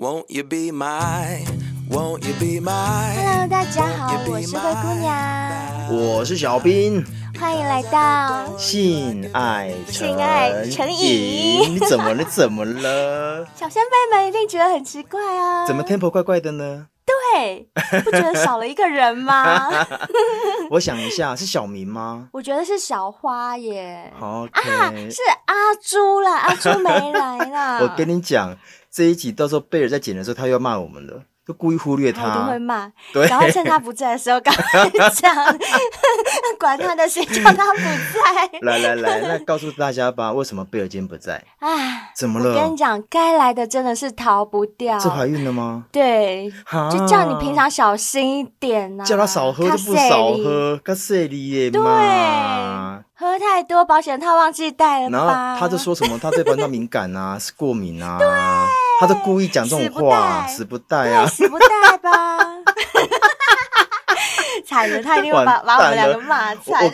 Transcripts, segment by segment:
Won't you be my, won't you be my? Hello，大家好，我是灰姑娘，我是小兵，欢迎来到性爱性爱成瘾。你怎么了？怎么了？小仙贝们一定觉得很奇怪啊，怎么 tempo 怪怪的呢？对，不觉得少了一个人吗？我想一下，是小明吗？我觉得是小花耶。好，okay. 啊，是阿朱啦，阿朱没来啦。我跟你讲。这一集到时候贝尔在剪的时候，他又要骂我们了，就故意忽略他，他一定会骂。对，然后趁他不在的时候赶快 讲，管他的谁叫他不在。来来来，那告诉大家吧，为什么贝尔今天不在？哎，怎么了？我跟你讲，该来的真的是逃不掉。是怀孕了吗？对，就叫你平常小心一点呐、啊，叫他少喝就不少喝，他塞里耶对，喝太多保险套忘记带了吧？然后他就说什么，他对保险套敏感啊，是过敏啊。对。他都故意讲这种话，死不带啊，死不带吧，惨了，他一定会把把我们两个骂惨。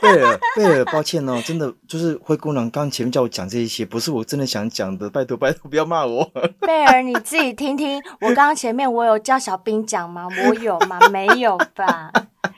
贝尔，贝尔，抱歉哦，真的就是灰姑娘刚前面叫我讲这一些，不是我真的想讲的，拜托拜托不要骂我。贝尔，你自己听听，我刚刚前面我有叫小兵讲吗？我有吗？没有吧？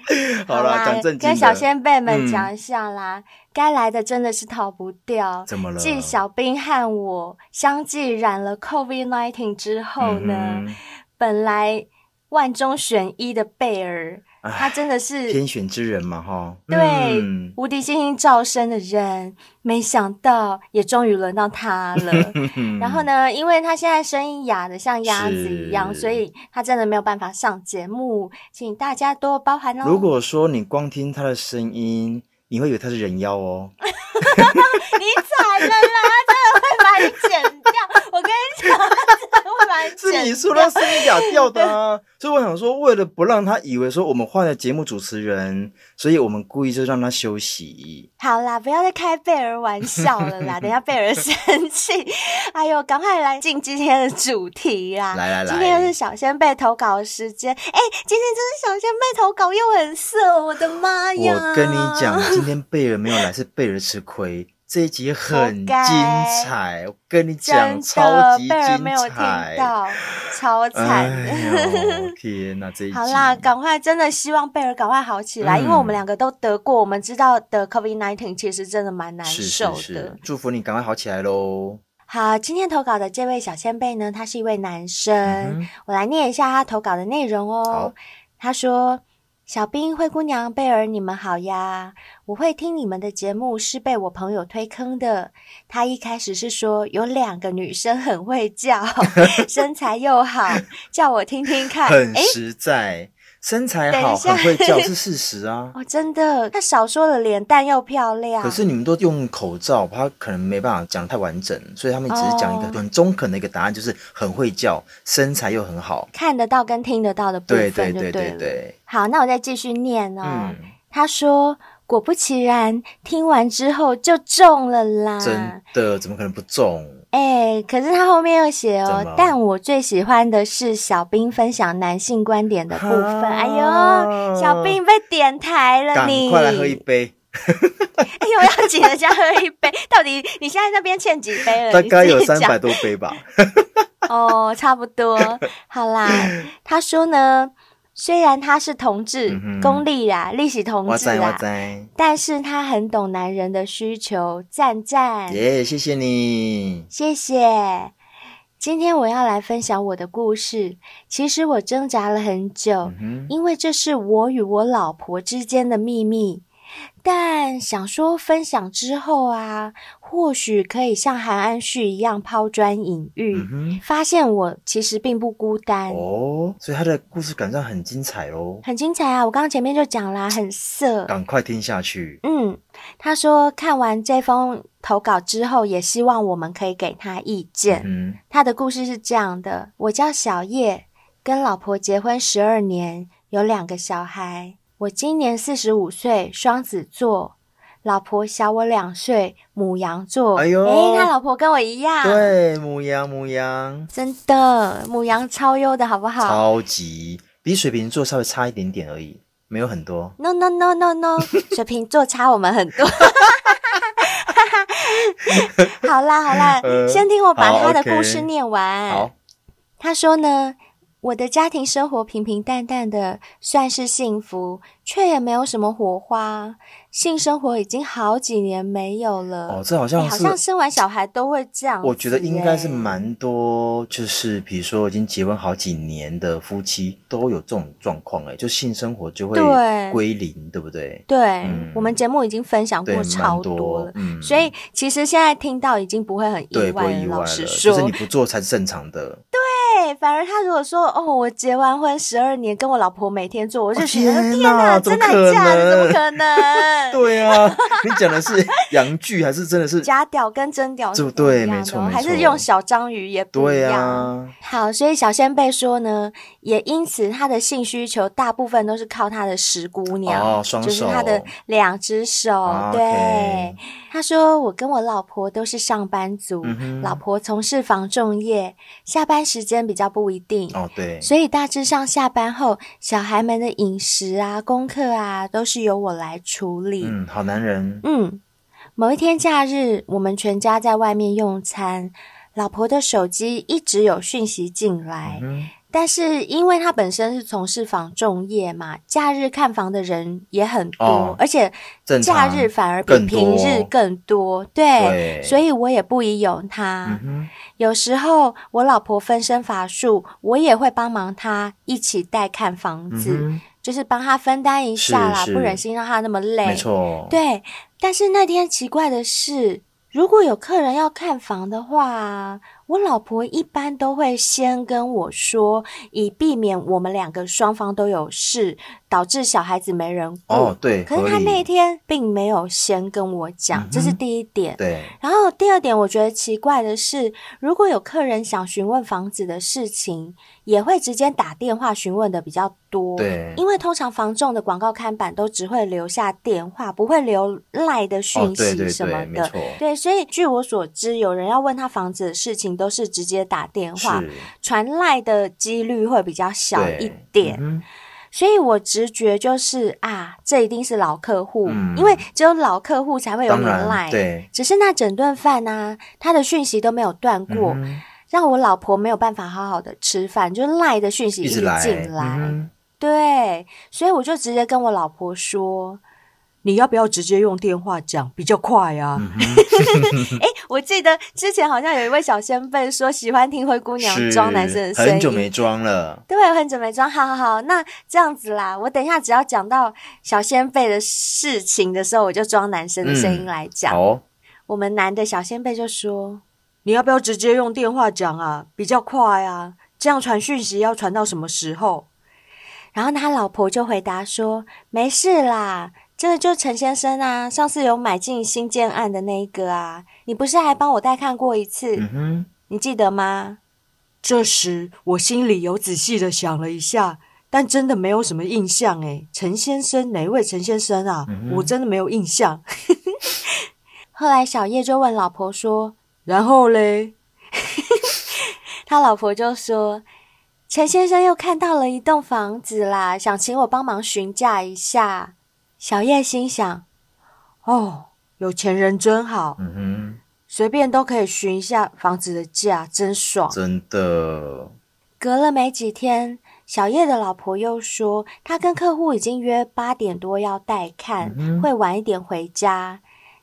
好啦，讲正经，跟小先辈们讲一下啦。嗯该来的真的是逃不掉。怎么了？继小兵和我相继染了 COVID-19 之后呢，嗯、本来万中选一的贝尔，他真的是天选之人嘛，哈。对，嗯、无敌星星照生的人，没想到也终于轮到他了。然后呢，因为他现在声音哑的像鸭子一样，所以他真的没有办法上节目，请大家多包涵哦。如果说你光听他的声音，你会以为他是人妖哦，你惨了啦！真的会把你剪掉，我跟你讲，真是你说他声音哑掉的啊，所以我想说，为了不让他以为说我们换了节目主持人，所以我们故意就让他休息。好啦，不要再开贝尔玩笑了啦，等一下贝尔生气。哎呦，赶快来进今天的主题啦！来来来，今天又是小仙贝投稿的时间。哎，今天真是小仙贝投稿又很色，我的妈呀！我跟你讲。今天贝尔没有来，是贝尔吃亏。这一集很精彩，我跟你讲，超级精彩。贝尔没有听到，超惨。哎、天哪，这一集好啦，赶快，真的希望贝尔赶快好起来，嗯、因为我们两个都得过，我们知道得 COVID nineteen 其实真的蛮难受的。是是是，祝福你赶快好起来喽。好，今天投稿的这位小仙贝呢，他是一位男生，嗯、我来念一下他投稿的内容哦。他说。小兵、灰姑娘、贝尔，你们好呀！我会听你们的节目是被我朋友推坑的。他一开始是说有两个女生很会叫，身材又好，叫我听听看。很实在。身材好，很会叫 是事实啊！哦，真的，他少说了脸蛋又漂亮。可是你们都用口罩，他可能没办法讲得太完整，所以他们只是讲一个很中肯的一个答案，就是很会叫，身材又很好，看得到跟听得到的部分，对对对对对。好，那我再继续念哦。嗯，他说。果不其然，听完之后就中了啦！真的，怎么可能不中？哎，可是他后面又写哦，但我最喜欢的是小兵分享男性观点的部分。哎呦，小兵被点台了你，你快来喝一杯！哎呦，要请人家喝一杯，到底你现在那边欠几杯了？大概有三百多杯吧。哦，差不多。好啦，他说呢。虽然他是同志，功利啦，利息同志啦，但是他很懂男人的需求，赞赞。耶，yeah, 谢谢你，谢谢。今天我要来分享我的故事。其实我挣扎了很久，嗯、因为这是我与我老婆之间的秘密。但想说分享之后啊，或许可以像韩安旭一样抛砖引玉，嗯、发现我其实并不孤单哦。所以他的故事感上很精彩哦，很精彩啊！我刚刚前面就讲啦，很色，赶快听下去。嗯，他说看完这封投稿之后，也希望我们可以给他意见。嗯，他的故事是这样的：我叫小叶，跟老婆结婚十二年，有两个小孩。我今年四十五岁，双子座，老婆小我两岁，母羊座。哎呦，哎，他老婆跟我一样。对，母羊，母羊，真的，母羊超优的，好不好？超级，比水瓶座稍微差一点点而已，没有很多。No no no no no，水瓶座差我们很多。好 啦好啦，呃、先听我把他的故事念完。好。他说呢。我的家庭生活平平淡淡的，算是幸福，却也没有什么火花。性生活已经好几年没有了。哦，这好像好像生完小孩都会这样。我觉得应该是蛮多，就是比如说已经结婚好几年的夫妻都有这种状况，哎，就性生活就会归零，对，对不对？对，嗯、我们节目已经分享过超多了，嗯、所以其实现在听到已经不会很意外了。对，不会意外了。老实说，就是你不做才是正常的。对。对，反而他如果说哦，我结完婚十二年，跟我老婆每天做，我就觉得、哦、天哪，真的假的？怎么可能？对啊，你讲的是洋剧还是真的是假屌跟真屌？就对，没错，还是用小章鱼也不一样。啊、好，所以小仙贝说呢，也因此他的性需求大部分都是靠他的十姑娘，哦、双手就是他的两只手。哦、对，okay、他说我跟我老婆都是上班族，嗯、老婆从事房仲业，下班时间。比较不一定哦，对，所以大致上下班后，小孩们的饮食啊、功课啊，都是由我来处理。嗯，好男人。嗯，某一天假日，我们全家在外面用餐，老婆的手机一直有讯息进来。嗯但是因为他本身是从事房仲业嘛，假日看房的人也很多，哦、而且假日反而比平日更多。对，对所以我也不疑有他。嗯、有时候我老婆分身乏术，我也会帮忙他一起带看房子，嗯、就是帮他分担一下啦，不忍心让他那么累。没错，对。但是那天奇怪的是，如果有客人要看房的话。我老婆一般都会先跟我说，以避免我们两个双方都有事，导致小孩子没人顾。哦，对。可是他那天并没有先跟我讲，嗯、这是第一点。对。然后第二点，我觉得奇怪的是，如果有客人想询问房子的事情，也会直接打电话询问的比较多。对。因为通常房仲的广告看板都只会留下电话，不会留赖的讯息什么的。哦、对，对，对，对，所以据我所知，有人要问他房子的事情，都是直接打电话，传赖的几率会比较小一点，嗯、所以我直觉就是啊，这一定是老客户，嗯、因为只有老客户才会有人赖。对，只是那整顿饭呢、啊，他的讯息都没有断过，嗯、让我老婆没有办法好好的吃饭，就赖的讯息一直进来。对，所以我就直接跟我老婆说。你要不要直接用电话讲比较快啊？哎、我记得之前好像有一位小仙贝说喜欢听灰姑娘装男生的声音，很久没装了。对，很久没装。好好好，那这样子啦，我等一下只要讲到小仙贝的事情的时候，我就装男生的声音来讲。好、嗯，我们男的小仙贝就说：“你要不要直接用电话讲啊？比较快啊，这样传讯息要传到什么时候？”然后他老婆就回答说：“没事啦。”这个就陈先生啊，上次有买进新建案的那一个啊，你不是还帮我带看过一次？嗯哼，你记得吗？这时我心里有仔细的想了一下，但真的没有什么印象诶。陈先生，哪位陈先生啊？嗯，我真的没有印象。后来小叶就问老婆说：“然后嘞？” 他老婆就说：“陈先生又看到了一栋房子啦，想请我帮忙询价一下。”小叶心想：“哦，有钱人真好，嗯哼，随便都可以询一下房子的价，真爽。”真的。隔了没几天，小叶的老婆又说，他跟客户已经约八点多要带看，嗯，会晚一点回家。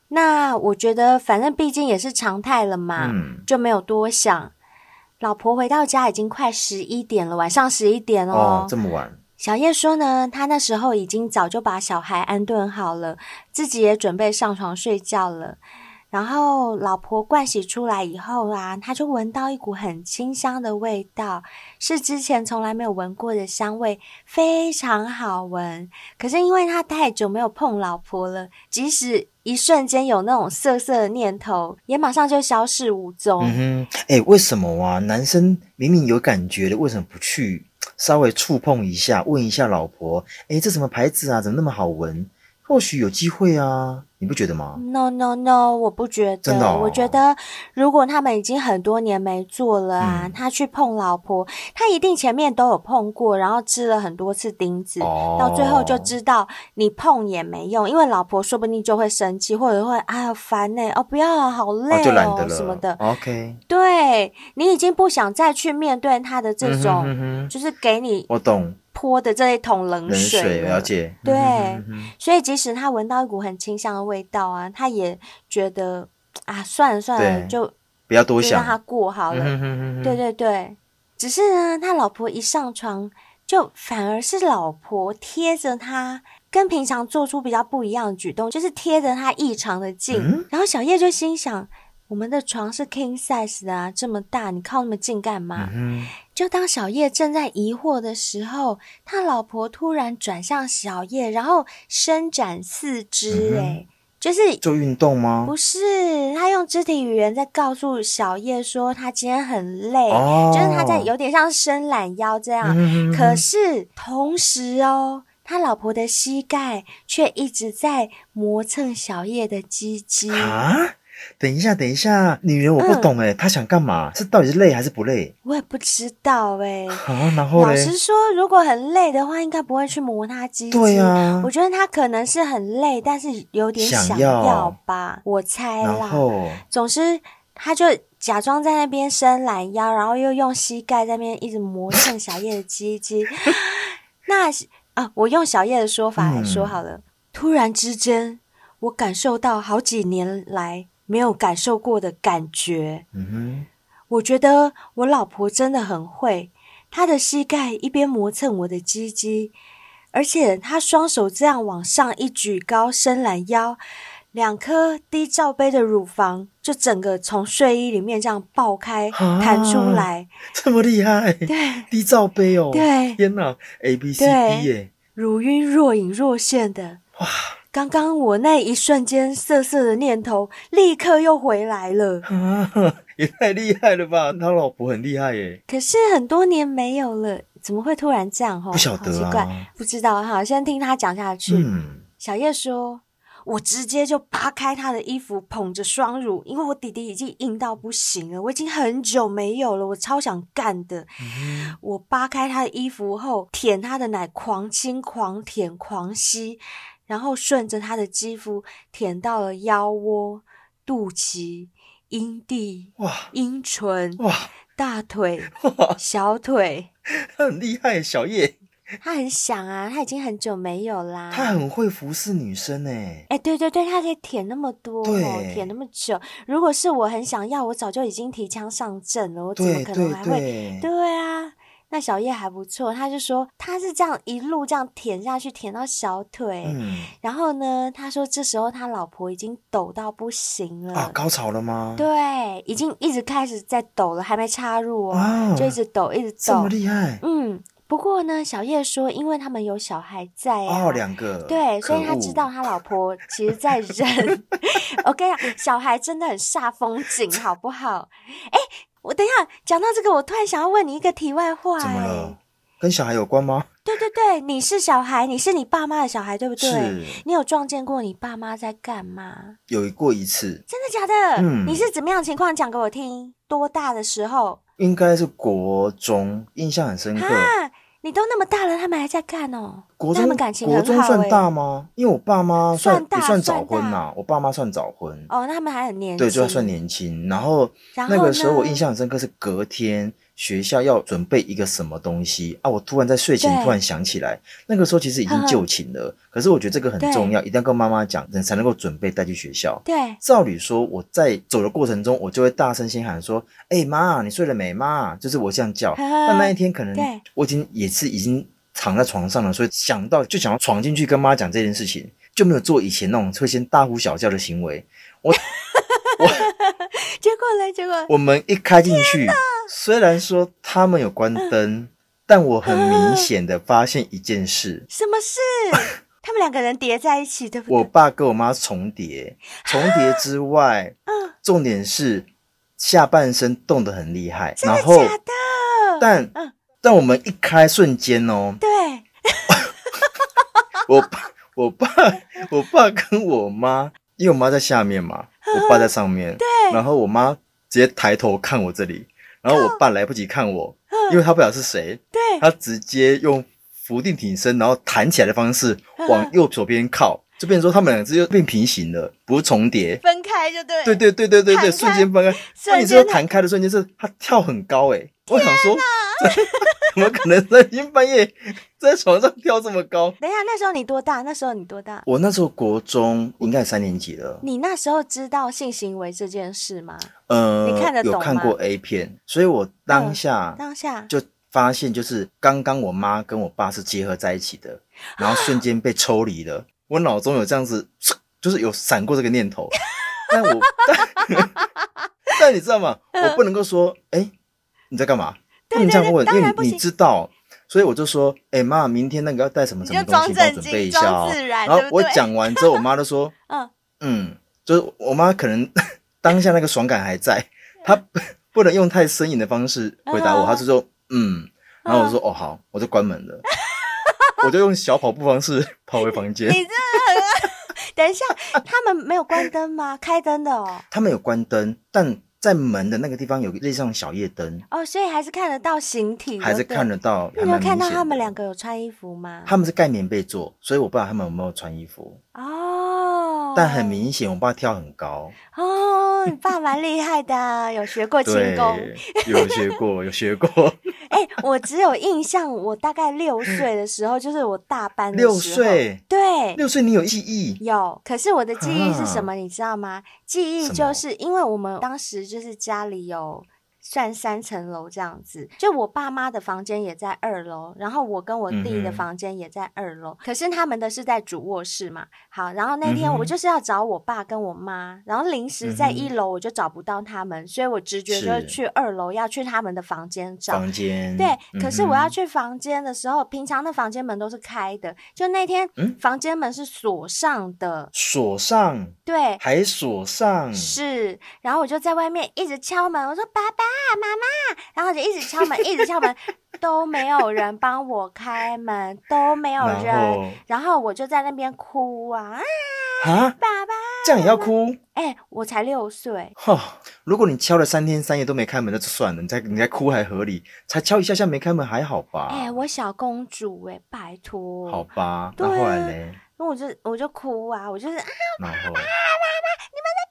那我觉得，反正毕竟也是常态了嘛，嗯，就没有多想。老婆回到家已经快十一点了，晚上十一点哦，哦，这么晚。小叶说呢，他那时候已经早就把小孩安顿好了，自己也准备上床睡觉了。然后老婆盥洗出来以后啊，他就闻到一股很清香的味道，是之前从来没有闻过的香味，非常好闻。可是因为他太久没有碰老婆了，即使一瞬间有那种涩涩的念头，也马上就消失无踪。嗯哼，哎，为什么啊？男生明明有感觉的，为什么不去？稍微触碰一下，问一下老婆，哎，这什么牌子啊？怎么那么好闻？或许有机会啊。你不觉得吗？No No No，我不觉得。真的哦？我觉得如果他们已经很多年没做了啊，嗯、他去碰老婆，他一定前面都有碰过，然后吃了很多次钉子，哦、到最后就知道你碰也没用，因为老婆说不定就会生气，或者会哎呀烦呢，哦不要啊，好累哦，什么的。OK，对，你已经不想再去面对他的这种，嗯哼哼就是给你我懂。泼的这一桶冷水，冷水，了解。对，嗯哼哼哼，所以即使他闻到一股很清香的味道啊，他也觉得啊，算了算了，就不要多想，让他过好了。嗯哼哼哼哼，对对对，只是呢，他老婆一上床，就反而是老婆贴着他，跟平常做出比较不一样的举动，就是贴着他异常的近。嗯、然后小叶就心想。我们的床是 king size 的啊，这么大，你靠那么近干嘛？嗯、就当小叶正在疑惑的时候，他老婆突然转向小叶，然后伸展四肢，哎、嗯，就是做运动吗？不是，他用肢体语言在告诉小叶说他今天很累，哦、就是他在有点像伸懒腰这样。嗯、可是同时哦，他老婆的膝盖却一直在磨蹭小叶的鸡鸡啊。等一下，等一下，女人我不懂哎，她、嗯、想干嘛？是到底是累还是不累？我也不知道哎。啊，然后嘞？老实说，如果很累的话，应该不会去磨她鸡鸡。对啊，我觉得她可能是很累，但是有点想要吧，要我猜啦。然后，总之，她就假装在那边伸懒腰，然后又用膝盖在那边一直磨蹭小叶的鸡鸡。那啊，我用小叶的说法来说好了。嗯、突然之间，我感受到好几年来。没有感受过的感觉。嗯哼，我觉得我老婆真的很会，她的膝盖一边磨蹭我的鸡鸡，而且她双手这样往上一举高，伸懒腰，两颗低罩杯的乳房就整个从睡衣里面这样爆开弹出来，这么厉害？对，低罩杯哦，对，天哪，A B C D 耶，乳晕若隐若现的，哇！刚刚我那一瞬间色色的念头，立刻又回来了。啊，也太厉害了吧！他老婆很厉害耶。可是很多年没有了，怎么会突然这样？哈，不晓得啊，好奇怪，不知道哈。先听他讲下去。嗯，小叶说：“我直接就扒开他的衣服，捧着双乳，因为我弟弟已经硬到不行了，我已经很久没有了，我超想干的。嗯，我扒开他的衣服后，舔他的奶，狂亲、狂舔、狂吸。”然后顺着他的肌肤舔到了腰窝、肚脐、阴蒂、哇、阴唇、哇、大腿、哇、小腿，他很厉害，小叶。他很想啊，他已经很久没有啦。他很会服侍女生哎。哎，对对对，他可以舔那么多，对，舔那么久。如果是我很想要，我早就已经提枪上阵了。我怎么可能还会？对，对，对啊。那小叶还不错，他就说他是这样一路这样舔下去，舔到小腿。嗯，然后呢，他说这时候他老婆已经抖到不行了。啊，高潮了吗？对，已经一直开始在抖了，还没插入哦，哦就一直抖，一直抖。这么厉害？嗯，不过呢，小叶说，因为他们有小孩在啊，哦，两个，对，所以他知道他老婆其实在忍。我跟你讲，小孩真的很煞风景，好不好？哎。我等一下讲到这个，我突然想要问你一个题外话。怎么了？跟小孩有关吗？对对对，你是小孩，你是你爸妈的小孩，对不对？是。你有撞见过你爸妈在干嘛？有过一次。真的假的？嗯。你是怎么样的情况？讲给我听。多大的时候？应该是国中，印象很深刻。你都那么大了，他们还在干哦？国中。国中算大吗？因为我爸妈算也算早婚呐，我爸妈算早婚。哦，那他们还很年轻。对，就算年轻。然后那个时候我印象很深刻，是隔天学校要准备一个什么东西啊，我突然在睡前突然想起来，那个时候其实已经就寝了。可是我觉得这个很重要，一定要跟妈妈讲，人才能够准备带去学校。对，照理说我在走的过程中，我就会大声先喊说：“哎妈，你睡了没？妈，就是我这样叫。”但那一天可能我已经也是已经。躺在床上了，所以想到就想要闯进去跟妈讲这件事情，就没有做以前那种会先大呼小叫的行为。我我 结果呢？结果我们一开进去，虽然说他们有关灯，嗯、但我很明显的发现一件事。什么事？他们两个人叠在一起，对不对？我爸跟我妈重叠，重叠之外，嗯、重点是下半身动得很厉害。然后假的？但。嗯但我们一开瞬间哦，对，我爸我爸，我爸跟我妈，因为我妈在下面嘛，我爸在上面，对，然后我妈直接抬头看我这里，然后我爸来不及看我，因为他不晓得是谁，对，他直接用伏地挺身，然后弹起来的方式往右手边靠，就变成说他们两只又变平行了，不是重叠，分开就对，对对对对对对，瞬间分开，那你知道弹开的瞬间是他跳很高诶，我想说。怎么可能在半夜在床上跳这么高？等一下，那时候你多大？那时候你多大？我那时候国中，应该三年级了。你那时候知道性行为这件事吗？呃，你看得懂？有看过 A 片，所以我当下、嗯、当下就发现，就是刚刚我妈跟我爸是结合在一起的，然后瞬间被抽离了。我脑中有这样子，就是有闪过这个念头，但我但，但你知道吗？我不能够说，哎、欸，你在干嘛？不能这样问，因为你知道，所以我就说，哎、欸、妈，明天那个要带什么什么东西，帮我准备一下哦。然后我讲完之后，我妈就说，嗯嗯，就是我妈可能 当下那个爽感还在，她不不能用太生硬的方式回答我，她就说，嗯，然后我说，哦好，我就关门了，我就用小跑步方式跑回房间。你这等一下，他们没有关灯吗？开灯的哦。他们有关灯，但。在门的那个地方有类似像小夜灯哦，所以还是看得到形体，还是看得到。你有看到他们两个有穿衣服吗？他们是盖棉被做，所以我不知道他们有没有穿衣服哦。但很明显，我爸跳很高哦。你爸蛮厉害的，有学过轻功，有学过，有学过。哎、欸，我只有印象，我大概六岁的时候，就是我大班的时候。六岁，对，六岁你有记忆？有，可是我的记忆是什么？你知道吗？记忆就是因为我们当时就是家里有。算三层楼这样子，就我爸妈的房间也在二楼，然后我跟我弟的房间也在二楼，嗯，可是他们的是在主卧室嘛。好，然后那天我就是要找我爸跟我妈，然后临时在一楼我就找不到他们，所以我直觉就是去二楼要去他们的房间找。房间。对，可是我要去房间的时候，平常的房间门都是开的，就那天房间门是锁上的。锁上。对。还锁上。是，然后我就在外面一直敲门，我说爸爸。啊，妈妈，然后就一直敲门，一直敲门，都没有人帮我开门，都没有人，然后，然后我就在那边哭啊啊！爸爸，这样也要哭？哎、欸，我才六岁。哈，如果你敲了三天三夜都没开门，那就算了，你再你再哭还合理，才敲一下下没开门还好吧？哎、欸，我小公主哎、欸，拜托。好吧，那后来呢？那我就我就哭啊，我就是啊，爸爸爸爸，你们在！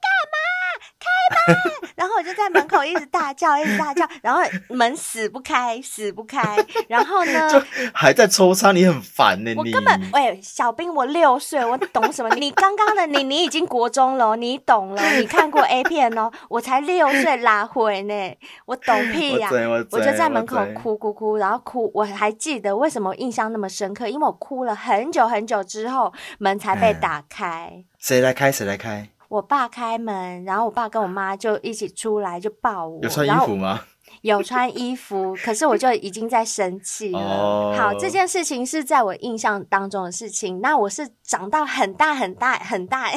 然后我就在门口一直大叫，一直大叫，然后门死不开，死不开。然后呢，就还在抽插，你很烦呢。我根本喂，小兵，我六岁，我懂什么？你刚刚的你，你已经国中了，你懂了，你看过 A 片哦。我才六岁，拉回呢，我懂屁呀、我就在门口哭哭哭，然后哭。我还记得为什么印象那么深刻，因为我哭了很久很久之后，门才被打开。谁来开？谁来开？我爸开门，然后我爸跟我妈就一起出来，就抱我。有穿衣服吗？有穿衣服，可是我就已经在生气了。Oh. 好，这件事情是在我印象当中的事情。那我是长到很大很大很大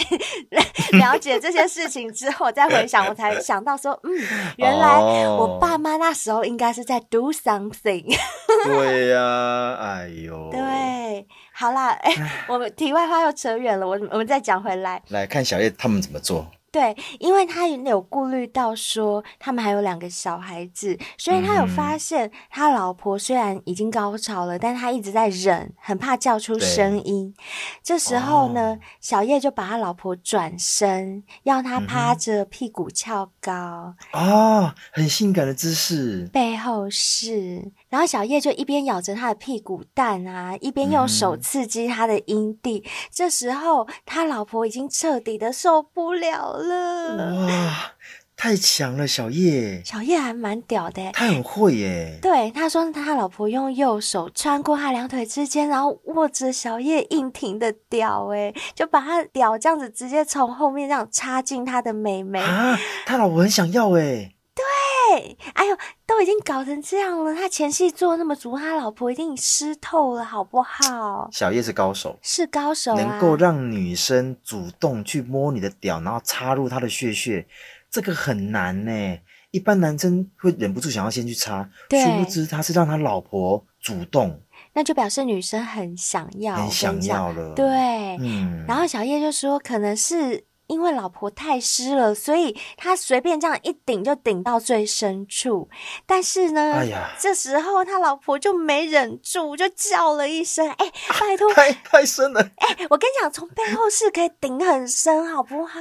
了解这些事情之后，再回想，我才想到说，嗯，原来我爸妈那时候应该是在 do something。对呀、啊，哎呦，对。好啦，哎、欸，我们题外话又扯远了，我我们再讲回来，来看小叶他们怎么做。对，因为他有顾虑到说他们还有两个小孩子，所以他有发现他老婆虽然已经高潮了，嗯、但他一直在忍，很怕叫出声音。这时候呢，哦、小叶就把他老婆转身，要他趴着，屁股翘高啊、很性感的姿势。背后是，然后小叶就一边咬着他的屁股蛋啊，一边用手刺激他的阴蒂。嗯、这时候他老婆已经彻底的受不了了。哇，太强了，小叶！小叶还蛮屌的，他很会耶。对，他说他老婆用右手穿过他两腿之间，然后握着小叶硬挺的屌，哎，就把他屌这样子直接从后面这样插进他的美眉啊！他老婆很想要哎。对，哎呦，都已经搞成这样了，他前戏做那么足，他老婆一定湿透了，好不好？小叶是高手，是高手啊，能够让女生主动去摸你的屌，然后插入她的穴穴，这个很难呢。一般男生会忍不住想要先去插，殊不知他是让他老婆主动。那就表示女生很想要，很想要了。对，嗯。然后小叶就说，可能是。因为老婆太湿了，所以他随便这样一顶就顶到最深处。但是呢，哎呀，这时候他老婆就没忍住，就叫了一声：“哎、欸，拜托，太太深了！哎、欸，我跟你讲，从背后是可以顶很深，好不好？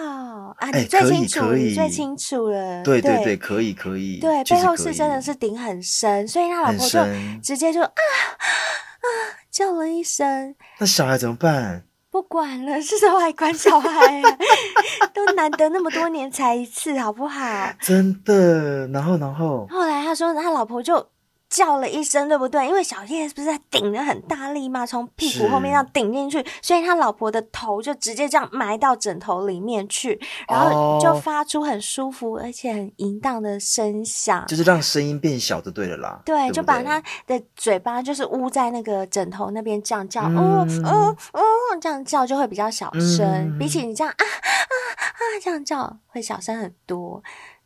啊，你最清楚，欸、你最清楚了。对对对，可以可以。对，背后是真的是顶很深，所以他老婆就直接就啊啊叫了一声。那小孩怎么办？不管了，是外观小孩，都难得那么多年才一次，好不好？真的。然后，然后，后来他说他老婆就。叫了一声，对不对？因为小叶不是在顶的很大力嘛？从屁股后面要顶进去，所以他老婆的头就直接这样埋到枕头里面去，然后就发出很舒服而且很淫荡的声响，就是让声音变小就对了啦。对，对对就把他的嘴巴就是捂在那个枕头那边这样叫，哦哦哦，这样叫就会比较小声，嗯、比起你这样啊啊啊这样叫会小声很多。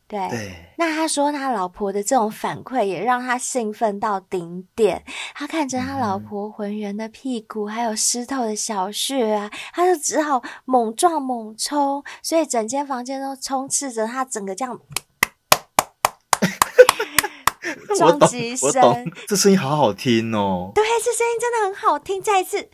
对，对，那他说他老婆的这种反馈也让他兴奋到顶点。他看着他老婆浑圆的屁股，还有湿透的小穴啊，他就只好猛撞猛冲，所以整间房间都充斥着他整个这样 撞击声。这声音好好听哦。对，这声音真的很好听。再一次。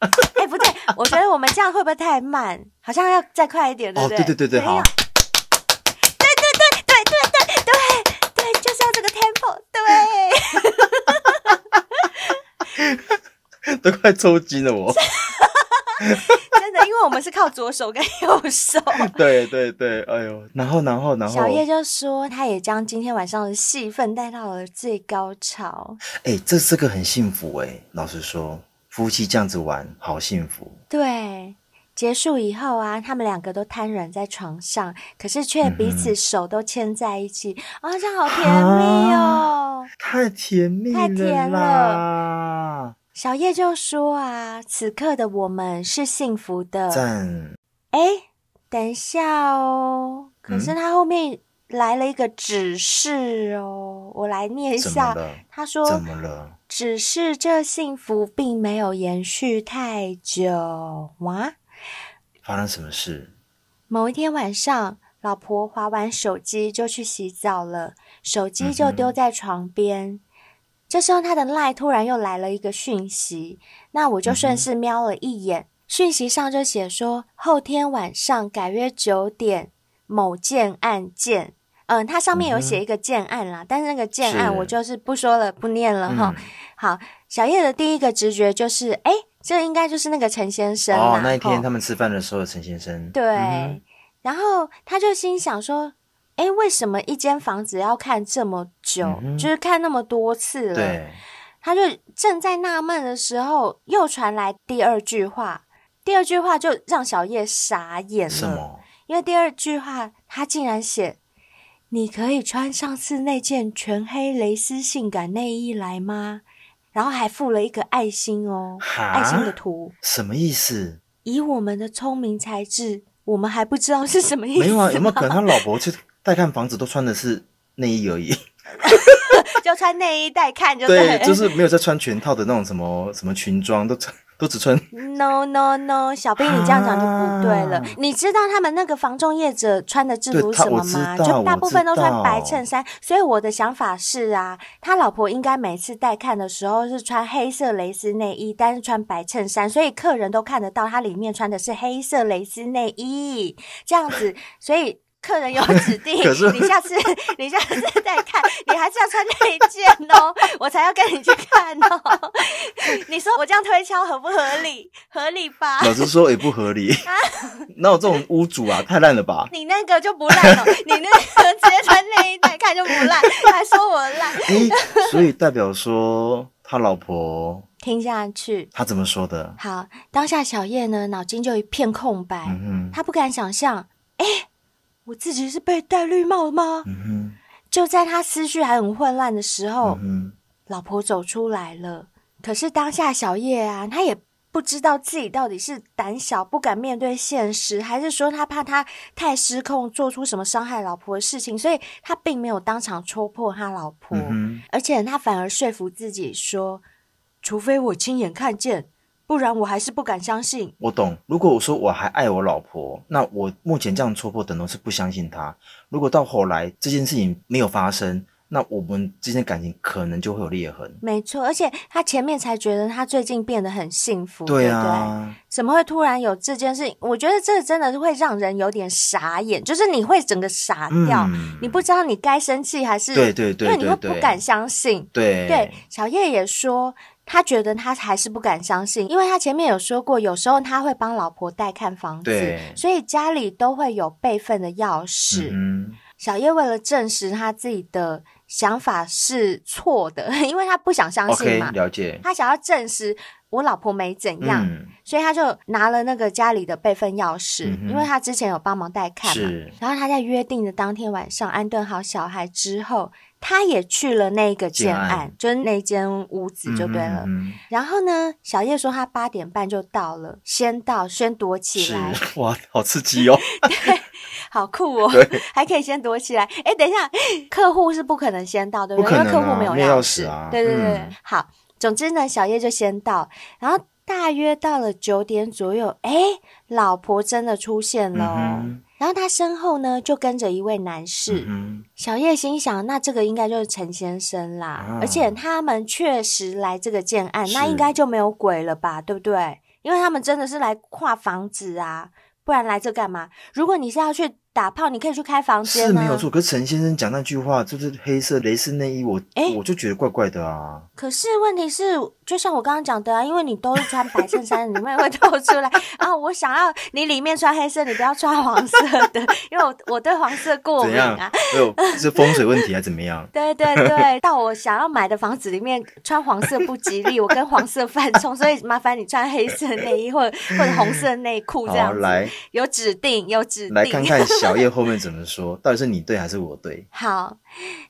哎、欸，不对，我觉得我们这样会不会太慢？好像要再快一点，对不对？哦，对对对对，好。对对对对对对对对，就是要这个 tempo，对。都快抽筋了，我。真的，因为我们是靠左手跟右手。对对对，哎呦，然后然后然后，小叶就说，他也将今天晚上的戏份带到了最高潮。哎、欸，这这个很幸福哎，老实说。夫妻这样子玩，好幸福。对，结束以后啊，他们两个都瘫软在床上，可是却彼此手都牵在一起，啊、嗯哦，这样好甜蜜哦！太甜蜜了，太甜了。小叶就说啊，此刻的我们是幸福的。赞。哎，等一下哦，可是他后面来了一个指示哦，我来念一下。他说：“怎么了？”只是这幸福并没有延续太久。哇！发生什么事？某一天晚上，老婆划完手机就去洗澡了，手机就丢在床边。嗯、这时候，他的赖突然又来了一个讯息，那我就顺势瞄了一眼，嗯、讯息上就写说后天晚上改约九点，某件案件。嗯，它上面有写一个建案啦，嗯、但是那个建案我就是不说了，不念了哈。好，小叶的第一个直觉就是，哎，这应该就是那个陈先生哦，那一天他们吃饭的时候，陈先生。对，嗯、然后他就心想说，哎，为什么一间房子要看这么久，嗯、就是看那么多次了？对，他就正在纳闷的时候，又传来第二句话，第二句话就让小叶傻眼了，什么？因为第二句话他竟然写。你可以穿上次那件全黑蕾丝性感内衣来吗？然后还附了一个爱心哦，爱心的图，什么意思？以我们的聪明才智，我们还不知道是什么意思。没有啊，有没有可能他老婆去带看房子都穿的是内衣而已？就穿内衣带看就对，对，就是没有在穿全套的那种什么什么裙装都穿。都只穿？No No No，小兵，你这样讲就不对了。啊、你知道他们那个房仲业者穿的制服是什么吗？就大部分都穿白衬衫。所以我的想法是啊，他老婆应该每次带看的时候是穿黑色蕾丝内衣，但是穿白衬衫，所以客人都看得到他里面穿的是黑色蕾丝内衣，这样子，所以。客人有 指定，可是你下次你下次再看，你还是要穿那一件哦，我才要跟你去看哦。你说我这样推敲合不合理？合理吧？老实说也不合理。啊，那我这种屋主啊？太烂了吧？你那个就不烂了，你那个直接穿内衣再看就不烂，还说我烂。欸，所以代表说他老婆 听下去，他怎么说的？好，当下小叶呢，脑筋就一片空白，嗯，他不敢想象，哎。我自己是被戴绿帽吗？嗯，就在他思绪还很混乱的时候，嗯，老婆走出来了。可是当下小叶啊，他也不知道自己到底是胆小不敢面对现实，还是说他怕他太失控做出什么伤害老婆的事情，所以他并没有当场戳破他老婆，嗯、而且他反而说服自己说，除非我亲眼看见。不然我还是不敢相信。我懂，如果我说我还爱我老婆，那我目前这样戳破，等同是不相信她。如果到后来这件事情没有发生，那我们之间感情可能就会有裂痕。没错，而且他前面才觉得他最近变得很幸福，对啊，对对，怎么会突然有这件事情？我觉得这真的会让人有点傻眼，就是你会整个傻掉，嗯、你不知道你该生气还是对对对，对，对，因为你会不敢相信。对对，小叶也说。他觉得他还是不敢相信，因为他前面有说过，有时候他会帮老婆带看房子，所以家里都会有备份的钥匙。嗯，小叶为了证实他自己的想法是错的，因为他不想相信嘛，okay, 了解。他想要证实我老婆没怎样，嗯，所以他就拿了那个家里的备份钥匙，嗯，因为他之前有帮忙带看嘛。然后他在约定的当天晚上安顿好小孩之后。他也去了那个建案，就是那间屋子就对了。嗯嗯、然后呢，小叶说他八点半就到了，先到先躲起来。哇，好刺激哦！对，好酷哦，还可以先躲起来。哎，等一下，客户是不可能先到，对不对？不可能、啊、因为客户没有钥匙啊。对对对，嗯、好。总之呢，小叶就先到，然后大约到了九点左右，哎，老婆真的出现了。嗯然后他身后呢，就跟着一位男士。嗯、小叶心想，那这个应该就是陈先生啦。啊、而且他们确实来这个建案，那应该就没有鬼了吧？对不对？因为他们真的是来跨房子啊，不然来这干嘛？如果你是要去。打炮，你可以去开房间。是没有错，可是陈先生讲那句话，就是黑色蕾丝内衣，我、欸、我就觉得怪怪的啊。可是问题是，就像我刚刚讲的啊，因为你都是穿白衬衫，里面会透出来。然 后我想要你里面穿黑色，你不要穿黄色的，因为我我对黄色过敏啊。没有，是风水问题还是怎么样？对对对，到我想要买的房子里面穿黄色不吉利，我跟黄色犯冲，所以麻烦你穿黑色内衣或者或者红色内裤这样子。来，有指定有指定，来看看小。叶后面怎么说？到底是你对还是我对？好，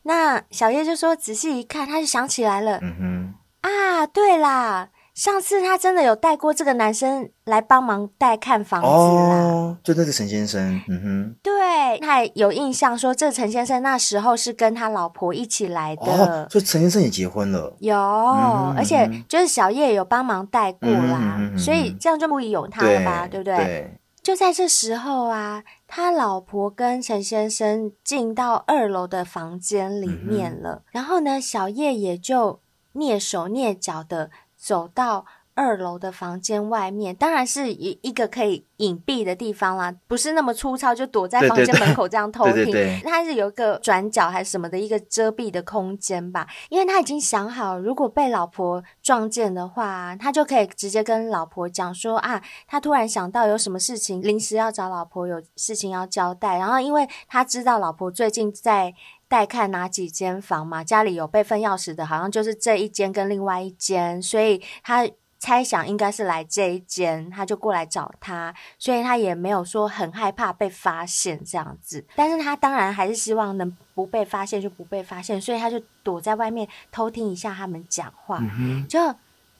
那小叶就说：仔细一看，他就想起来了。嗯哼，啊，对啦，上次他真的有带过这个男生来帮忙带看房子啦。哦，就那个陈先生。嗯哼，对，他还有印象说，这陈先生那时候是跟他老婆一起来的。哦，所以陈先生也结婚了。有，嗯、而且就是小叶有帮忙带过啦，嗯、所以这样就不疑有他了吧？对，对不对？对。就在这时候啊，他老婆跟陈先生进到二楼的房间里面了，嗯、然后呢，小叶也就蹑手蹑脚的走到。二楼的房间外面，当然是一一个可以隐蔽的地方啦，不是那么粗糙，就躲在房间门口这样偷听。对对对，它是有一个转角还是什么的一个遮蔽的空间吧？因为他已经想好，如果被老婆撞见的话，他就可以直接跟老婆讲说啊，他突然想到有什么事情，临时要找老婆有事情要交代。然后，因为他知道老婆最近在带看哪几间房嘛，家里有备份钥匙的，好像就是这一间跟另外一间，所以他。猜想应该是来这一间，他就过来找他，所以他也没有说很害怕被发现这样子。但是他当然还是希望能不被发现就不被发现，所以他就躲在外面偷听一下他们讲话。嗯、就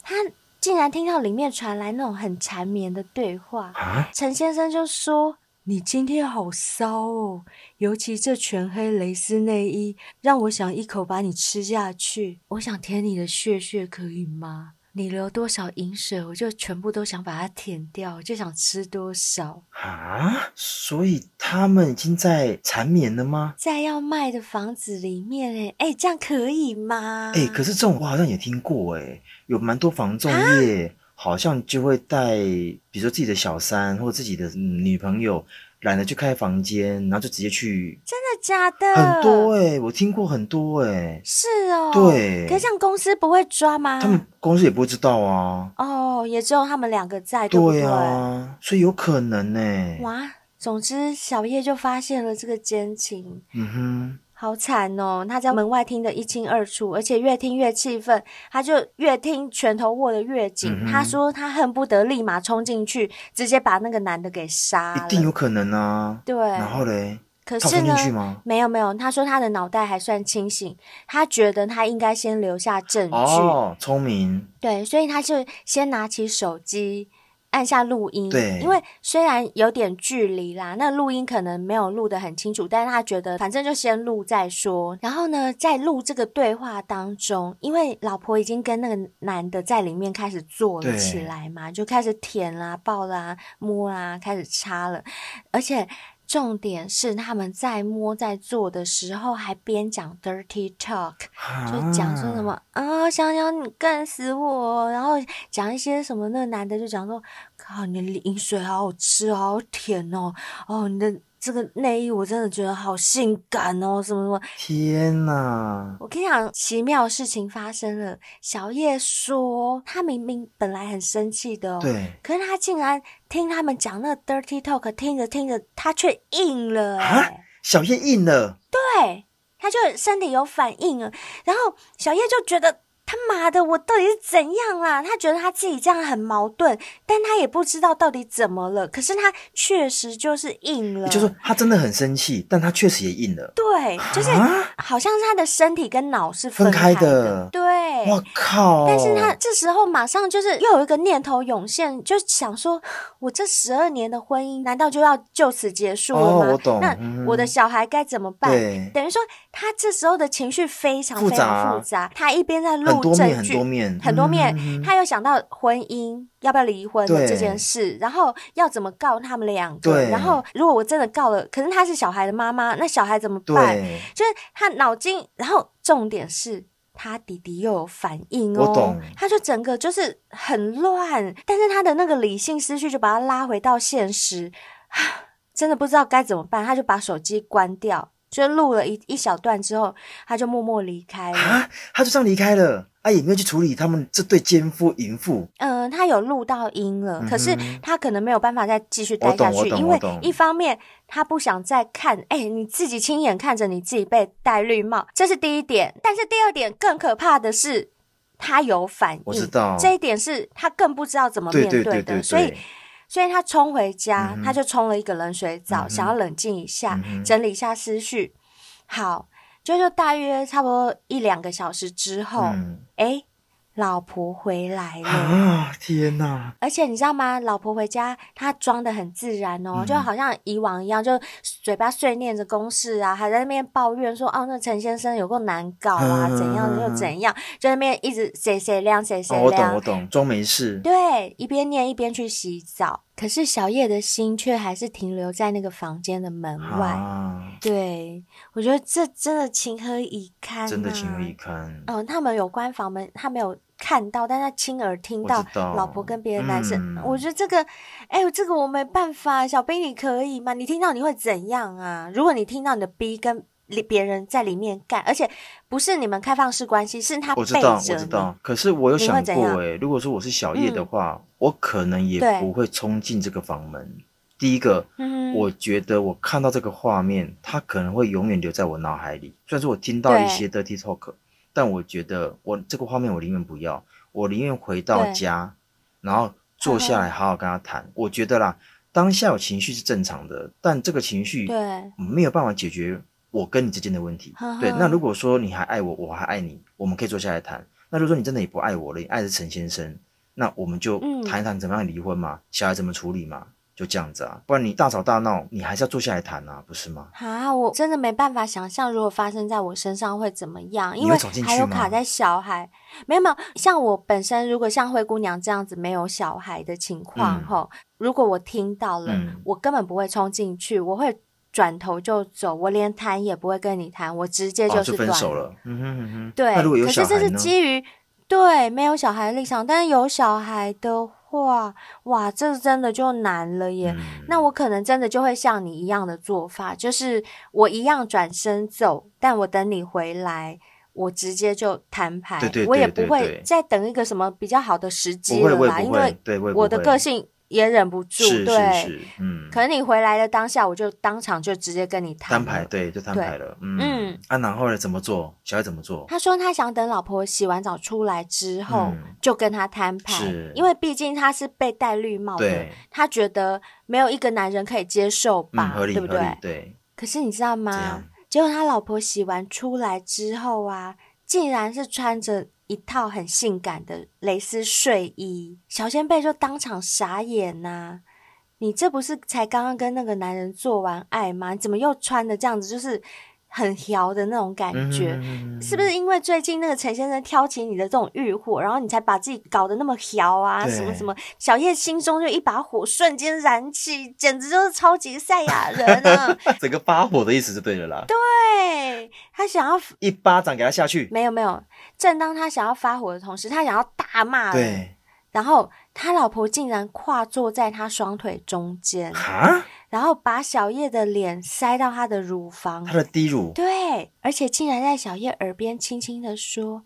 他竟然听到里面传来那种很缠绵的对话。陈、啊、先生就说：“你今天好骚哦，尤其这全黑蕾丝内衣，让我想一口把你吃下去。我想舔你的穴穴，可以吗？”你留多少饮水，我就全部都想把它舔掉，就想吃多少啊！所以他们已经在缠绵了吗？在要卖的房子里面，哎哎，这样可以吗？哎，可是这种我好像也听过，哎，有蛮多房仲业好像就会带，比如说自己的小三或自己的女朋友。懒得去开房间，然后就直接去。真的假的？很多哎、欸，我听过很多哎、欸。是哦。对。可是这样公司不会抓吗？他们公司也不会知道啊。哦，也只有他们两个在，对不对？对啊，所以有可能呢、欸。哇，总之小叶就发现了这个奸情。嗯哼。好惨哦！他在门外听得一清二楚，而且越听越气愤，他就越听拳头握得越紧。嗯、他说他恨不得立马冲进去，直接把那个男的给杀了。一定有可能啊！对，然后嘞，可是呢，吗没有没有，他说他的脑袋还算清醒，他觉得他应该先留下证据。哦，聪明。对，所以他就先拿起手机。按下录音，对，因为虽然有点距离啦，那录音可能没有录得很清楚，但是他觉得反正就先录再说。然后呢，在录这个对话当中，因为老婆已经跟那个男的在里面开始做了起来嘛，就开始舔啦、抱啦、摸啦，开始插了，而且。重点是他们在摸在做的时候，还边讲 dirty talk，就讲说什么啊，想想你干死我，然后讲一些什么。那个男的就讲说，靠，你的饮水好好吃，好好甜哦，哦，你的。这个内衣我真的觉得好性感哦，什么什么！天哪！我跟你讲，奇妙的事情发生了。小叶说，他明明本来很生气的哦，对，可是他竟然听他们讲那个 dirty talk，听着听着，他却硬了啊！小叶硬了，对，他就身体有反应了，然后小叶就觉得。他妈的，我到底是怎样啦？他觉得他自己这样很矛盾，但他也不知道到底怎么了。可是他确实就是硬了，就是他真的很生气，但他确实也硬了。对，就是好像是他的身体跟脑是分开的。对，我靠！但是他这时候马上就是又有一个念头涌现，就想说：我这十二年的婚姻难道就要就此结束了吗？哦，我懂。那我的小孩该怎么办？对，等于说他这时候的情绪非常非常复杂。他一边在录。很多面，很多面，很多面。嗯、他又想到婚姻要不要离婚的这件事，然后要怎么告他们两个。然后如果我真的告了，可是他是小孩的妈妈，那小孩怎么办？就是他脑筋，然后重点是他弟弟又有反应哦，我懂。他就整个就是很乱，但是他的那个理性思绪就把他拉回到现实，真的不知道该怎么办，他就把手机关掉。就录了一一小段之后，他就默默离开了。啊，他就这样离开了。啊，也没有去处理他们这对奸夫淫妇。嗯、呃，他有录到音了，嗯、可是他可能没有办法再继续待下去，因为一方面他不想再看。哎、欸，你自己亲眼看着你自己被戴绿帽，这是第一点。但是第二点更可怕的是，他有反应。我知道这一点是他更不知道怎么面对的，所以。所以他冲回家，嗯、他就冲了一个冷水澡，嗯、想要冷静一下，嗯、整理一下思绪。好，就就大约差不多一两个小时之后，哎、嗯。欸老婆回来了啊！天哪！而且你知道吗？老婆回家，她装的很自然哦，嗯、就好像以往一样，就嘴巴碎念着公事啊，还在那边抱怨说：“哦，那陈先生有够难搞啊，嗯、怎样的又怎样。”就在那边一直谁谁亮谁谁亮。我懂，我懂，装没事。对，一边念一边去洗澡。可是小叶的心却还是停留在那个房间的门外。啊、对，我觉得这真的情何以堪、啊，真的情何以堪。嗯、哦，他们有关房门，他没有。看到，但他亲耳听到老婆跟别的男生，我，我觉得这个，哎、欸，这个我没办法。小兵，你可以吗？你听到你会怎样啊？如果你听到你的 B 跟别人在里面干，而且不是你们开放式关系，是他背。我知道，我知道。可是我有想过、欸，哎，如果说我是小叶的话，嗯、我可能也不会冲进这个房门。第一个，嗯、我觉得我看到这个画面，它可能会永远留在我脑海里。虽然说我听到一些 dirty talk。但我觉得，我这个画面我宁愿不要，我宁愿回到家，然后坐下来好好跟他谈。我觉得啦，当下有情绪是正常的，但这个情绪对没有办法解决我跟你之间的问题。对，对，那如果说你还爱我，我还爱你，我们可以坐下来谈。那如果说你真的也不爱我了，你爱的是陈先生，那我们就谈一谈怎么样离婚嘛，嗯、小孩怎么处理嘛。就这样子啊，不然你大吵大闹，你还是要坐下来谈啊，不是吗？啊，我真的没办法想象，如果发生在我身上会怎么样，因为还有卡在小孩。没有没有，像我本身，如果像灰姑娘这样子没有小孩的情况吼，嗯、如果我听到了，嗯、我根本不会冲进去，我会转头就走，我连谈也不会跟你谈，我直接就是、哦、就分手了。嗯哼嗯哼，对。可是这是基于对没有小孩的立场，但是有小孩的。话哇，这真的就难了耶！嗯、那我可能真的就会像你一样的做法，就是我一样转身走，但我等你回来，我直接就摊牌，对对对对对，我也不会再等一个什么比较好的时机了啦，因为我的个性。也忍不住，是对，是是，嗯，可能你回来的当下，我就当场就直接跟你摊牌，对，就摊牌了，嗯，嗯啊，然后呢，怎么做？小孩怎么做？他说他想等老婆洗完澡出来之后，嗯、就跟他摊牌，是因为毕竟他是被戴绿帽的，他觉得没有一个男人可以接受吧，对不对？对。可是你知道吗？结果他老婆洗完出来之后啊，竟然是穿着一套很性感的蕾丝睡衣，小仙贝就当场傻眼呐、你这不是才刚刚跟那个男人做完爱吗？你怎么又穿的这样子？就是。很调的那种感觉，嗯、是不是因为最近那个陈先生挑起你的这种欲火，然后你才把自己搞得那么调啊？什么什么，小叶心中就一把火瞬间燃起，简直就是超级赛亚人啊！整个发火的意思就对了啦。对，他想要一巴掌给他下去，没有没有。正当他想要发火的同时，他想要大骂。对。然后他老婆竟然跨坐在他双腿中间，哈，然后把小叶的脸塞到他的乳房，他的低乳，对，而且竟然在小叶耳边轻轻的说。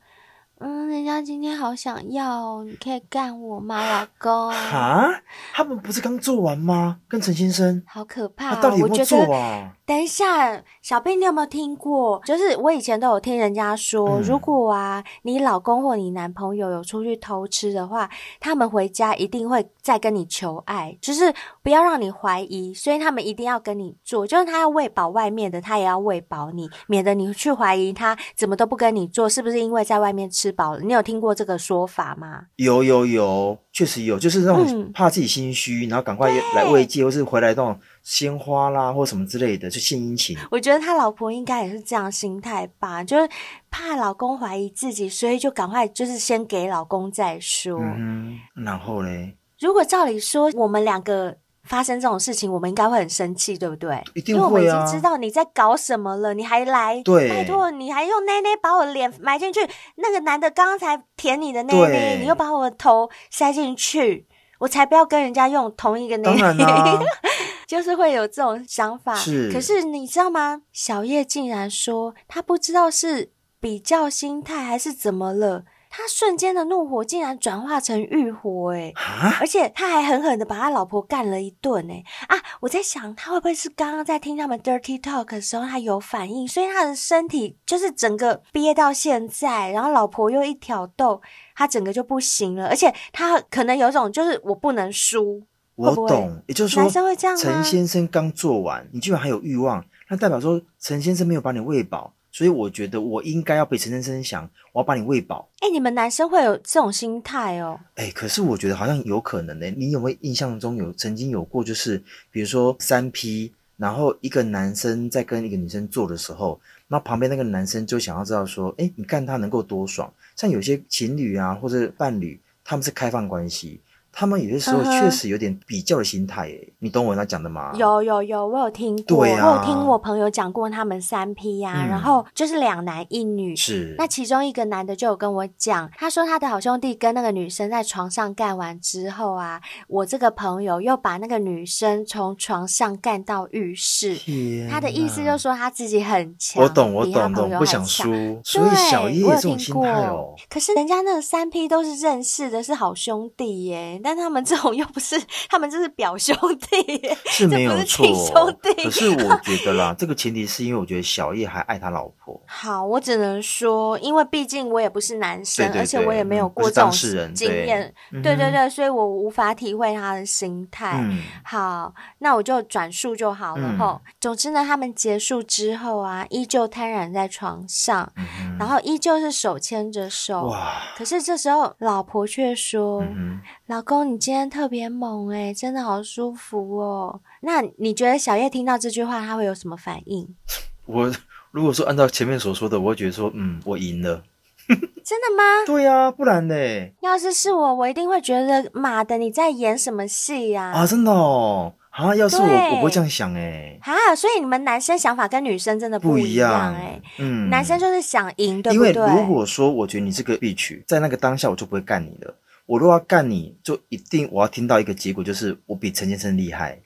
嗯，人家今天好想要，你可以干我吗，老公？啊，他们不是刚做完吗？跟陈先生，好可怕！他到底有没有做啊？等一下，小贝，你有没有听过？就是我以前都有听人家说，嗯、如果啊，你老公或你男朋友有出去偷吃的话，他们回家一定会再跟你求爱，就是不要让你怀疑，所以他们一定要跟你做，就是他要喂饱外面的，他也要喂饱你，免得你去怀疑他怎么都不跟你做，是不是因为在外面吃。饱了，你有听过这个说法吗？有有有，确实有，就是那种怕自己心虚，嗯、然后赶快来慰藉，或是回来那种鲜花啦，或什么之类的，就献殷勤。我觉得他老婆应该也是这样心态吧，就是怕老公怀疑自己，所以就赶快就是先给老公再说。嗯，然后嘞，如果照理说，我们两个。发生这种事情，我们应该会很生气，对不对？一定会啊！因为我们已经知道你在搞什么了，你还来？对，拜托，你还用奶奶把我脸埋进去。那个男的刚刚才舔你的奶奶，你又把我的头塞进去，我才不要跟人家用同一个内内。当然啊，就是会有这种想法。是，可是你知道吗？小叶竟然说他不知道是比较心态还是怎么了。他瞬间的怒火竟然转化成欲火，哎，而且他还狠狠的把他老婆干了一顿，哎，啊！我在想，他会不会是刚刚在听他们 dirty talk 的时候，他有反应，所以他的身体就是整个憋到现在，然后老婆又一挑逗，他整个就不行了，而且他可能有一种就是我不能输，我懂，会不会？也就是说，男生会这样吗？陈先生刚做完，你居然还有欲望，那代表说陈先生没有把你喂饱。所以我觉得我应该要被陈先生想，我要把你喂饱。哎、欸，你们男生会有这种心态哦？哎、欸，可是我觉得好像有可能呢。你有没有印象中有曾经有过，就是比如说三 P，然后一个男生在跟一个女生做的时候，那旁边那个男生就想要知道说，哎、欸，你看他能够多爽？像有些情侣啊或者伴侣，他们是开放关系。他们有些时候确实有点比较的心态，诶、嗯、你懂我那讲的吗？有有有，我有听过，对啊、我有听我朋友讲过他们三 P 呀、啊，嗯、然后就是两男一女。是。那其中一个男的就有跟我讲，他说他的好兄弟跟那个女生在床上干完之后啊，我这个朋友又把那个女生从床上干到浴室。天。他的意思就是说他自己很强，我懂我懂懂，不想输。所以小叶这种心态哦。可是人家那个三 P 都是认识的，是好兄弟耶。但他们这种又不是，他们这是表兄弟，是没有错。兄弟，可是我觉得啦，这个前提是因为我觉得小叶还爱他老婆。好，我只能说，因为毕竟我也不是男生，对对对，而且我也没有过这种经验，对，对对对，所以我无法体会他的心态。嗯、好，那我就转述就好了吼。嗯、总之呢，他们结束之后啊，依旧瘫软在床上，嗯、然后依旧是手牵着手。哇！可是这时候老婆却说：“嗯、哼老公，你。”今天特别猛诶、欸，真的好舒服哦。那你觉得小叶听到这句话，他会有什么反应？我如果说按照前面所说的，我会觉得说，嗯，我赢了。真的吗？对呀、啊，不然呢？要是是我，我一定会觉得，妈的，你在演什么戏呀？啊，真的哦。啊，要是我，我不会这样想哎。啊，所以你们男生想法跟女生真的不一样哎。嗯，男生就是想赢，对不对？因为如果说我觉得你是个 bitch，在那个当下，我就不会干你了。我如果要干你，就一定我要听到一个结果，就是我比陈先生厉害，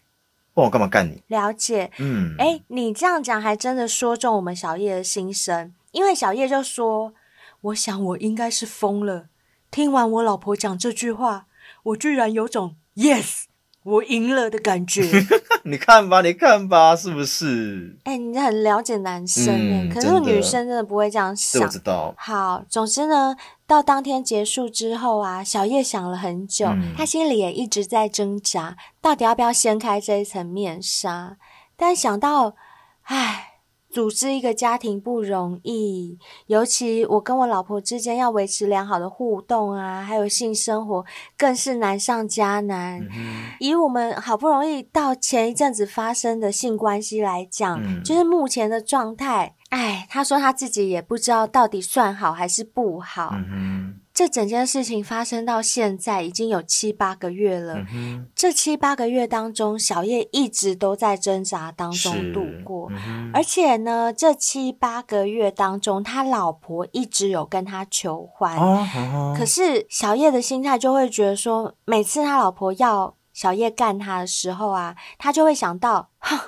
不然我干嘛干你？了解，嗯，哎，你这样讲还真的说中我们小叶的心声，因为小叶就说：“我想我应该是疯了，听完我老婆讲这句话，我居然有种 yes。”我赢了的感觉，你看吧，你看吧，是不是？哎、欸，你很了解男生哎，嗯、可是女生真的不会这样想。我知道。好，总之呢，到当天结束之后啊，小叶想了很久，嗯、他心里也一直在挣扎，到底要不要掀开这一层面纱。但想到唉。组织一个家庭不容易，尤其我跟我老婆之间要维持良好的互动啊，还有性生活更是难上加难。嗯、以我们好不容易到前一阵子发生的性关系来讲，嗯、就是目前的状态，哎，他说他自己也不知道到底算好还是不好。嗯这整件事情发生到现在已经有七八个月了。嗯、这七八个月当中，小叶一直都在挣扎当中度过。嗯、而且呢，这七八个月当中，他老婆一直有跟他求欢。哦哦、可是小叶的心态就会觉得说，每次他老婆要小叶干他的时候啊，他就会想到，哼。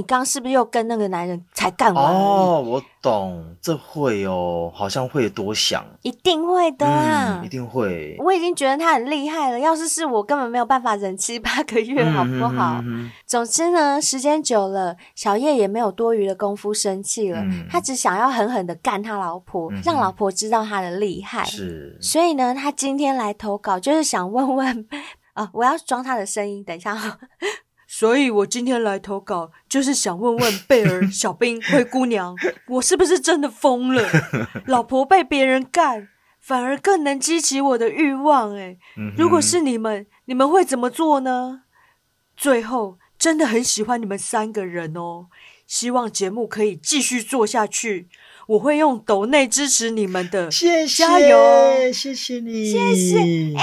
你刚是不是又跟那个男人才干完？哦，我懂，这会哦，好像会多想，一定会的啊，嗯，一定会。我已经觉得他很厉害了，要是是我，根本没有办法忍七八个月，好不好？嗯、哼哼哼，总之呢，时间久了，小叶也没有多余的功夫生气了，嗯、他只想要狠狠的干他老婆，嗯、让老婆知道他的厉害。是，所以呢，他今天来投稿，就是想问问 啊，我要装他的声音，等一下哈。所以我今天来投稿，就是想问问贝尔、小兵、灰姑娘，我是不是真的疯了？老婆被别人干，反而更能激起我的欲望。诶，如果是你们，你们会怎么做呢？最后，真的很喜欢你们三个人哦，希望节目可以继续做下去。我会用抖内支持你们的，谢谢，加油，谢谢你，谢谢。诶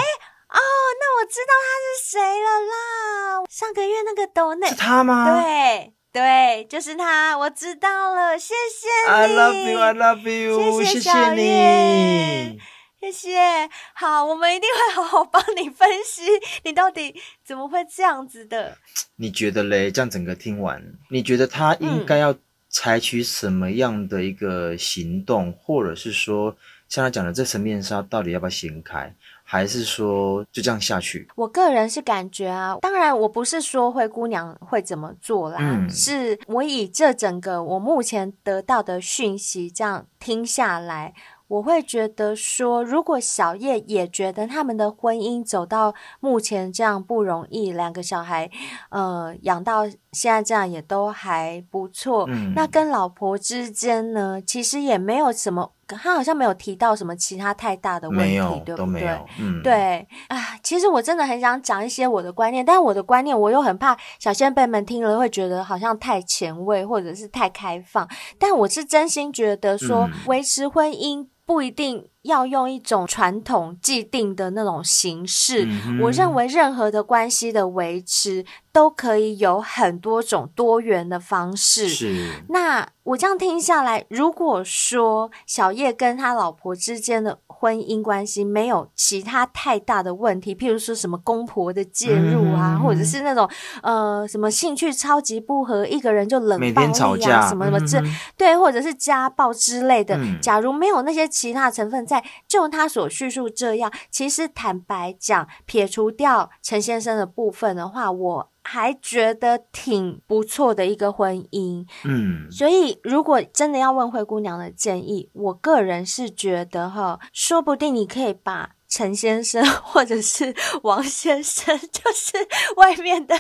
哦，那我知道他是谁了啦！上个月那个抖内是他吗？对对，就是他，我知道了，谢谢你，I love you, I love you，谢谢小叶，谢谢。好，我们一定会好好帮你分析，你到底怎么会这样子的？你觉得嘞？这样整个听完，你觉得他应该要采取什么样的一个行动，嗯、或者是说，像他讲的这层面纱到底要不要掀开？还是说就这样下去？我个人是感觉啊，当然我不是说灰姑娘会怎么做啦，嗯、是我以这整个我目前得到的讯息这样听下来。我会觉得说，如果小叶也觉得他们的婚姻走到目前这样不容易，两个小孩，呃，养到现在这样也都还不错。嗯，那跟老婆之间呢，其实也没有什么，他好像没有提到什么其他太大的问题，对不对？都没有。嗯，对啊，其实我真的很想讲一些我的观念，但我的观念我又很怕小仙辈们听了会觉得好像太前卫或者是太开放，但我是真心觉得说维持婚姻。不一定要用一种传统既定的那种形式。嗯、我认为任何的关系的维持都可以有很多种多元的方式。是。那我这样听下来，如果说小叶跟他老婆之间的婚姻关系没有其他太大的问题，譬如说什么公婆的介入啊，嗯、或者是那种呃什么兴趣超级不合，一个人就冷暴力啊，什么什么这、嗯、对，或者是家暴之类的。嗯、假如没有那些其他成分在，就他所叙述这样，其实坦白讲，撇除掉陈先生的部分的话，我。还觉得挺不错的一个婚姻，嗯，所以如果真的要问灰姑娘的建议，我个人是觉得哈，说不定你可以把。陈先生 或者是王先生，就是外面的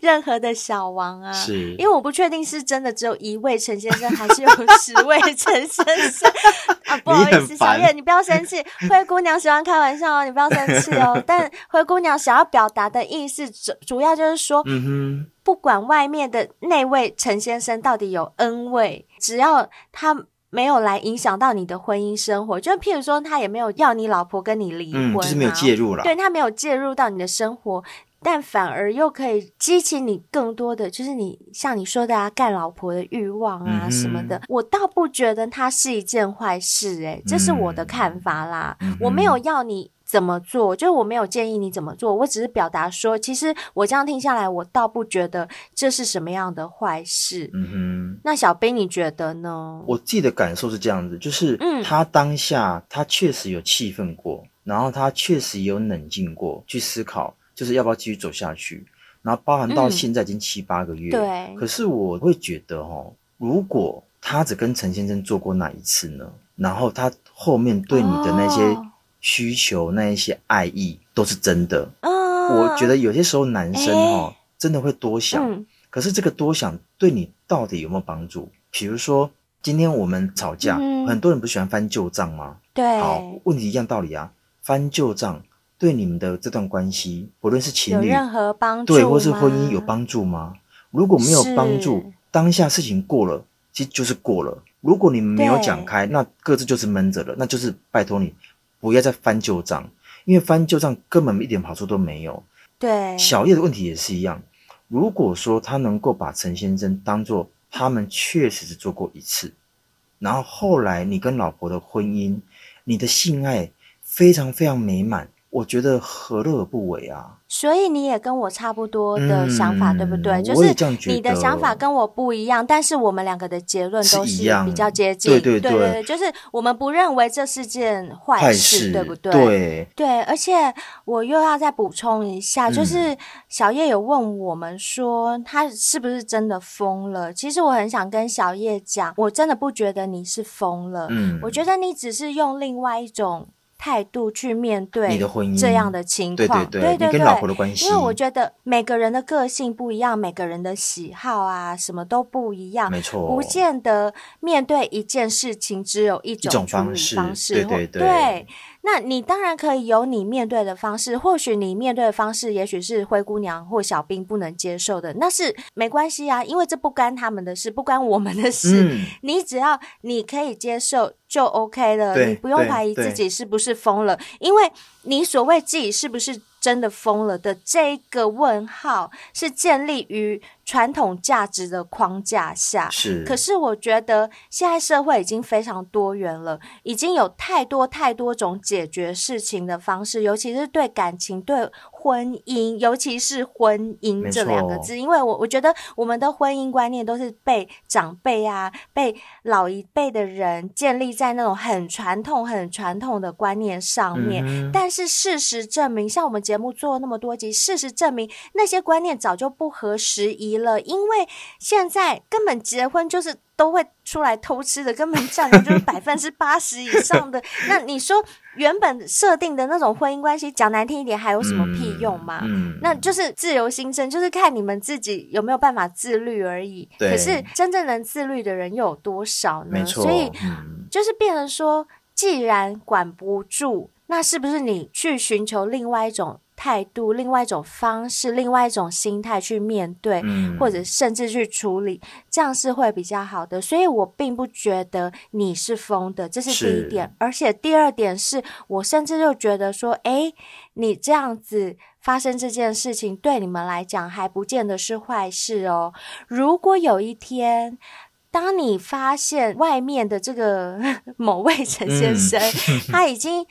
任何的小王啊，是，因为我不确定是真的只有一位陈先生，还是有十位 陈先生啊。不好意思，小叶，你不要生气。灰姑娘喜欢开玩笑哦，你不要生气哦。但灰姑娘想要表达的意思主主要就是说，嗯哼，不管外面的那位陈先生到底有 N 位，只要他。没有来影响到你的婚姻生活，就譬如说，他也没有要你老婆跟你离婚，啊，嗯，就是没有介入了。对，他没有介入到你的生活，但反而又可以激起你更多的，就是你像你说的啊，干老婆的欲望啊什么的。嗯、我倒不觉得它是一件坏事，欸，诶，这是我的看法啦。嗯、我没有要你。怎么做？就是我没有建议你怎么做，我只是表达说，其实我这样听下来，我倒不觉得这是什么样的坏事。嗯哼，那小兵你觉得呢？我自己的感受是这样子，就是他当下他确实有气愤过，嗯、然后他确实有冷静过，去思考就是要不要继续走下去，然后包含到现在已经七八个月。对、嗯，可是我会觉得哦，如果他只跟陈先生做过那一次呢，然后他后面对你的那些、哦。需求那一些爱意都是真的，嗯、我觉得有些时候男生哦，欸、真的会多想，嗯、可是这个多想对你到底有没有帮助？比如说，今天我们吵架，嗯、很多人不喜欢翻旧账吗？对，好，问题一样道理啊，翻旧账对你们的这段关系，不论是情侣有任何帮助，对，或是婚姻有帮助吗？如果没有帮助，当下事情过了，其实就是过了。如果你们没有讲开，那各自就是闷着了，那就是拜托你不要再翻旧账，因为翻旧账根本一点好处都没有。对，小叶的问题也是一样。如果说他能够把陈先生当做他们确实是做过一次，然后后来你跟老婆的婚姻，你的性爱非常非常美满。我觉得何乐而不为啊！所以你也跟我差不多的想法，嗯、对不对？就是你的想法跟我不一样，但是我们两个的结论都是比较接近。对对对，对对对，就是我们不认为这是件坏事，事对不对？对对，而且我又要再补充一下，就是小叶有问我们说他是不是真的疯了？其实我很想跟小叶讲，我真的不觉得你是疯了，嗯，我觉得你只是用另外一种。态度去面对你的婚姻这样的情况，对对对，你跟老婆的关系，因为我觉得每个人的个性不一样，每个人的喜好啊，什么都不一样，没错，不见得面对一件事情只有一种处理方式，对对对。对那你当然可以有你面对的方式，或许你面对的方式，也许是灰姑娘或小兵不能接受的，那是没关系啊，因为这不干他们的事，不关我们的事。嗯、你只要你可以接受就 OK 了，你不用怀疑自己是不是疯了，因为你所谓自己是不是真的疯了的这个问号，是建立于传统价值的框架下，是。可是我觉得现在社会已经非常多元了，已经有太多太多种解决事情的方式，尤其是对感情、对婚姻，尤其是婚姻这两个字，因为我我觉得我们的婚姻观念都是被长辈啊、被老一辈的人建立在那种很传统、很传统的观念上面。嗯、但是事实证明，像我们节目做了那么多集，事实证明那些观念早就不合时宜了，因为现在根本结婚就是都会出来偷吃的，根本占的就是百分之八十以上的。那你说原本设定的那种婚姻关系，讲难听一点，还有什么屁用吗？嗯嗯、那就是自由心生，就是看你们自己有没有办法自律而已。可是真正能自律的人又有多少呢？所以就是变成说，既然管不住，那是不是你去寻求另外一种？态度，另外一种方式，另外一种心态去面对，嗯、或者甚至去处理，这样是会比较好的。所以我并不觉得你是疯的，这是第一点。而且第二点是我甚至就觉得说，诶，你这样子发生这件事情，对你们来讲还不见得是坏事哦。如果有一天，当你发现外面的这个 某位陈先生，嗯、他已经。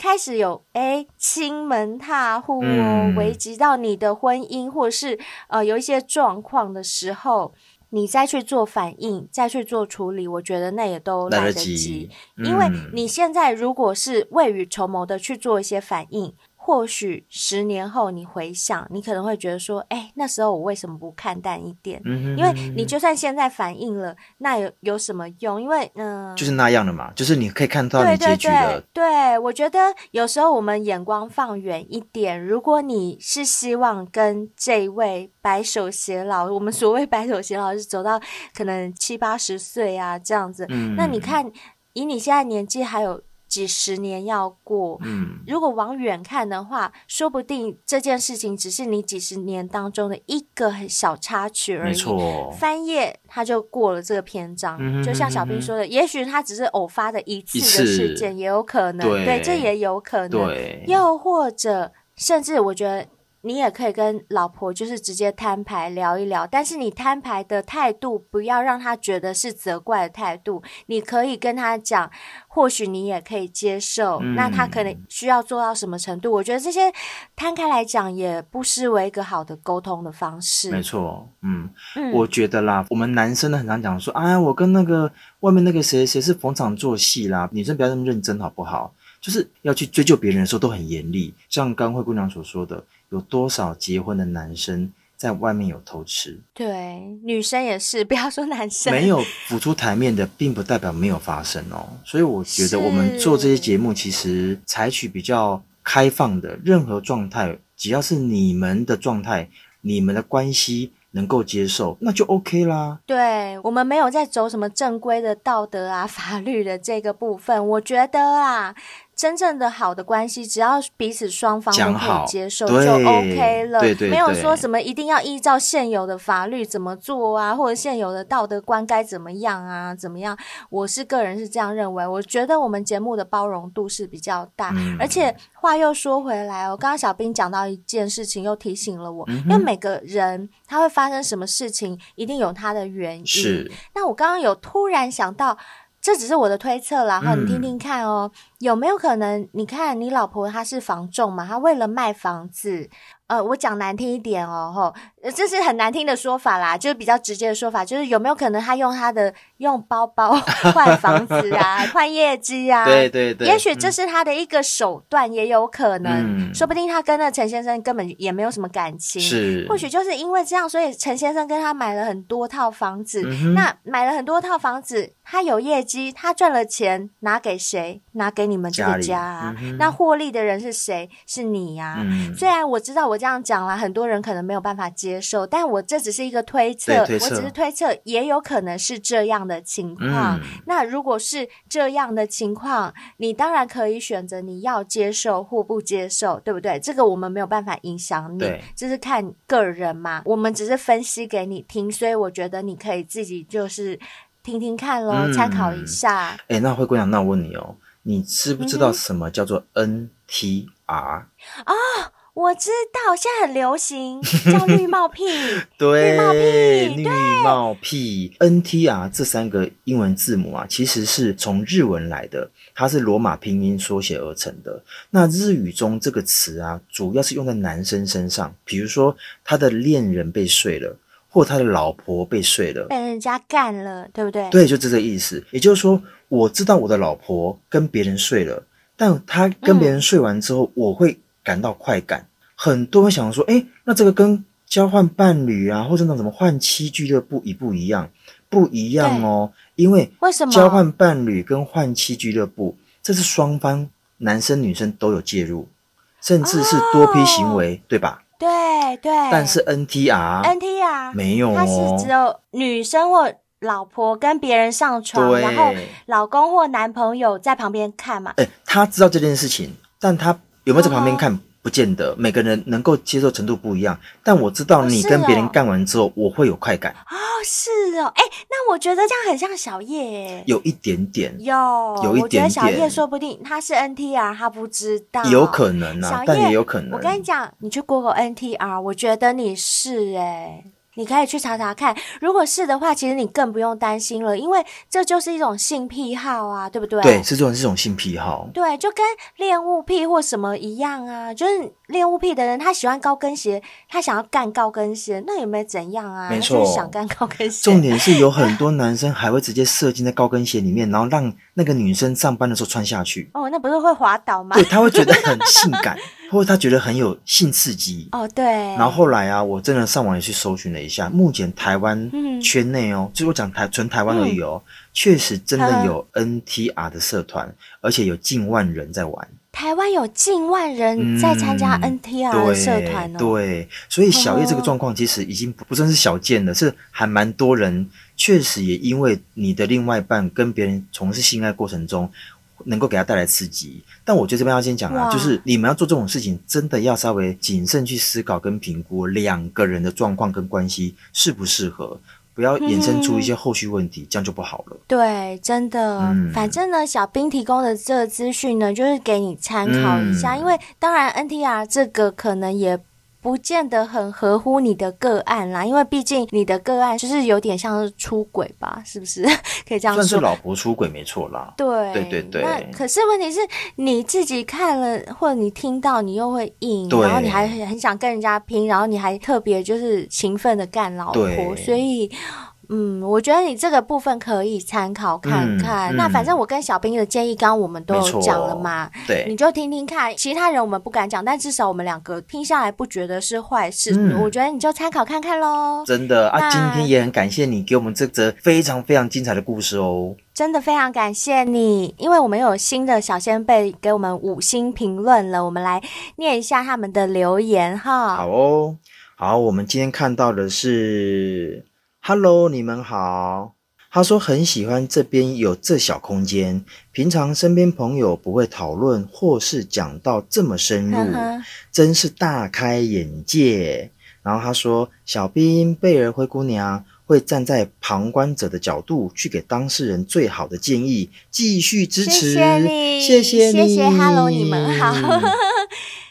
开始有诶，亲门踏户哦，危及到你的婚姻，或者是呃有一些状况的时候，你再去做反应，再去做处理，我觉得那也都来得及，得及。因为你现在如果是未雨绸缪的去做一些反应。或许十年后你回想，你可能会觉得说：“哎，那时候我为什么不看淡一点？”嗯哼，因为你就算现在反应了，那有有什么用？因为嗯，呃、就是那样的嘛，就是你可以看到你结局了。对，对，对，我觉得有时候我们眼光放远一点，如果你是希望跟这位白首偕老，我们所谓白首偕老是走到可能七八十岁啊这样子，嗯、那你看以你现在年纪还有。几十年要过，嗯，如果往远看的话，说不定这件事情只是你几十年当中的一个小插曲而已。没错，翻页他就过了这个篇章。就像小兵说的，也许他只是偶发的一次的事件，也有可能。对，对，这也有可能。对，又或者，甚至我觉得。你也可以跟老婆就是直接摊牌聊一聊，但是你摊牌的态度不要让她觉得是责怪的态度。你可以跟她讲，或许你也可以接受，嗯、那她可能需要做到什么程度？我觉得这些摊开来讲也不失为一个好的沟通的方式。没错，嗯，嗯我觉得啦，我们男生呢很常讲说，哎，我跟那个外面那个谁谁是逢场作戏啦，女生不要那么认真好不好？就是要去追究别人的时候都很严厉，像刚灰姑娘所说的。有多少结婚的男生在外面有偷吃？对，女生也是，不要说男生。没有浮出台面的，并不代表没有发生哦。所以我觉得我们做这些节目，其实采取比较开放的，任何状态，只要是你们的状态，你们的关系能够接受，那就 OK 啦。对，我们没有在走什么正规的道德啊、法律的这个部分，我觉得啊。真正的好的关系，只要彼此双方都可以接受，就 OK 了。对对对，没有说什么一定要依照现有的法律怎么做啊，或者现有的道德观该怎么样啊，怎么样？我是个人是这样认为。我觉得我们节目的包容度是比较大，嗯、而且话又说回来哦，刚刚小兵讲到一件事情，又提醒了我，嗯、因为每个人他会发生什么事情，一定有他的原因。是。那我刚刚有突然想到。这只是我的推测啦，哈，你听听看哦，嗯、有没有可能？你看，你老婆她是房仲嘛，她为了卖房子。呃，我讲难听一点哦，吼，这是很难听的说法啦，就是比较直接的说法，就是有没有可能他用他的用包包换房子啊，换业绩啊？对对对，也许这是他的一个手段，也有可能，嗯、说不定他跟那陈先生根本也没有什么感情，是，或许就是因为这样，所以陈先生跟他买了很多套房子，嗯、那买了很多套房子，他有业绩，他赚了钱，拿给谁？拿给你们这个家啊？那获利的人是谁？是你呀、虽然我知道我。这样讲啦，很多人可能没有办法接受，但我这只是一个推测，推测我只是推测，也有可能是这样的情况。嗯、那如果是这样的情况，你当然可以选择你要接受或不接受，对不对？这个我们没有办法影响你，对这是看个人嘛。我们只是分析给你听，所以我觉得你可以自己就是听听看咯，嗯、参考一下。哎，那灰姑娘，那我问你哦，你知不知道什么叫做 NTR？啊、嗯？哦我知道，现在很流行叫绿帽屁，对，绿帽屁，绿帽屁，NTR 这三个英文字母啊，其实是从日文来的，它是罗马拼音缩写而成的。那日语中这个词啊，主要是用在男生身上，比如说他的恋人被睡了，或他的老婆被睡了，被人家干了，对不对？对，就这个意思。也就是说，我知道我的老婆跟别人睡了，但他跟别人睡完之后，嗯、我会。感到快感，很多人想说，哎，那这个跟交换伴侣啊，或者那什么换妻俱乐部一不一样？不一样哦，因为为什么交换伴侣跟换妻俱乐部，这是双方男生女生都有介入，甚至是多批行为，哦、对吧？对对。但是 NTR NTR 没有哦，它是只有女生或老婆跟别人上床，对然后老公或男朋友在旁边看嘛。哎，他知道这件事情，但他。有没有在旁边看？不见得，每个人能够接受程度不一样。但我知道你跟别人干完之后，我会有快感。哦，是哦，哎，那我觉得这样很像小叶，有一点点，有，有一点点。我觉得小叶说不定他是 NTR，他不知道，有可能啊，但也有可能。我跟你讲，你去 Google NTR，我觉得你是哎。你可以去查查看，如果是的话，其实你更不用担心了，因为这就是一种性癖好啊，对不对？对，是这种这种性癖好。对，就跟恋物癖或什么一样啊，就是恋物癖的人，他喜欢高跟鞋，他想要干高跟鞋，那有没有怎样啊？没错，就是想干高跟鞋。重点是有很多男生还会直接射进在高跟鞋里面，然后让那个女生上班的时候穿下去。哦，那不是会滑倒吗？对，他会觉得很性感。或者他觉得很有性刺激哦，对。然后后来啊，我真的上网也去搜寻了一下，目前台湾圈内哦，嗯、就是我讲台纯台湾而已哦，嗯、确实真的有 NTR 的社团，嗯、而且有近万人在玩。台湾有近万人在参加 NTR 的社团哦、嗯对，对。所以小叶这个状况其实已经不算是小见了，是还蛮多人确实也因为你的另外一半跟别人从事性爱过程中。能够给他带来刺激，但我觉得这边要先讲啊，就是你们要做这种事情，真的要稍微谨慎去思考跟评估两个人的状况跟关系适不适合，不要衍生出一些后续问题，嗯、这样就不好了。对，真的，嗯、反正呢，小兵提供的这个资讯呢，就是给你参考一下，嗯、因为当然 NTR 这个可能也。不见得很合乎你的个案啦，因为毕竟你的个案就是有点像是出轨吧，是不是？可以这样说，算是老婆出轨没错啦。对对对对。那可是问题是你自己看了或者你听到，你又会硬，然后你还很想跟人家拼，然后你还特别就是勤奋的干老婆，所以。嗯，我觉得你这个部分可以参考看看。嗯嗯、那反正我跟小兵的建议，刚刚我们都有讲了嘛，对，你就听听看。其他人我们不敢讲，但至少我们两个听下来不觉得是坏事。嗯、我觉得你就参考看看喽。真的啊，今天也很感谢你给我们这则非常非常精彩的故事哦。真的非常感谢你，因为我们有新的小仙贝给我们五星评论了，我们来念一下他们的留言哈。好哦。好，我们今天看到的是，Hello，你们好。他说很喜欢这边有这小空间，平常身边朋友不会讨论或是讲到这么深入，真是大开眼界。然后他说，小兵贝儿灰姑娘会站在旁观者的角度去给当事人最好的建议，继续支持，谢谢你，谢谢你，谢谢，Hello，你们好。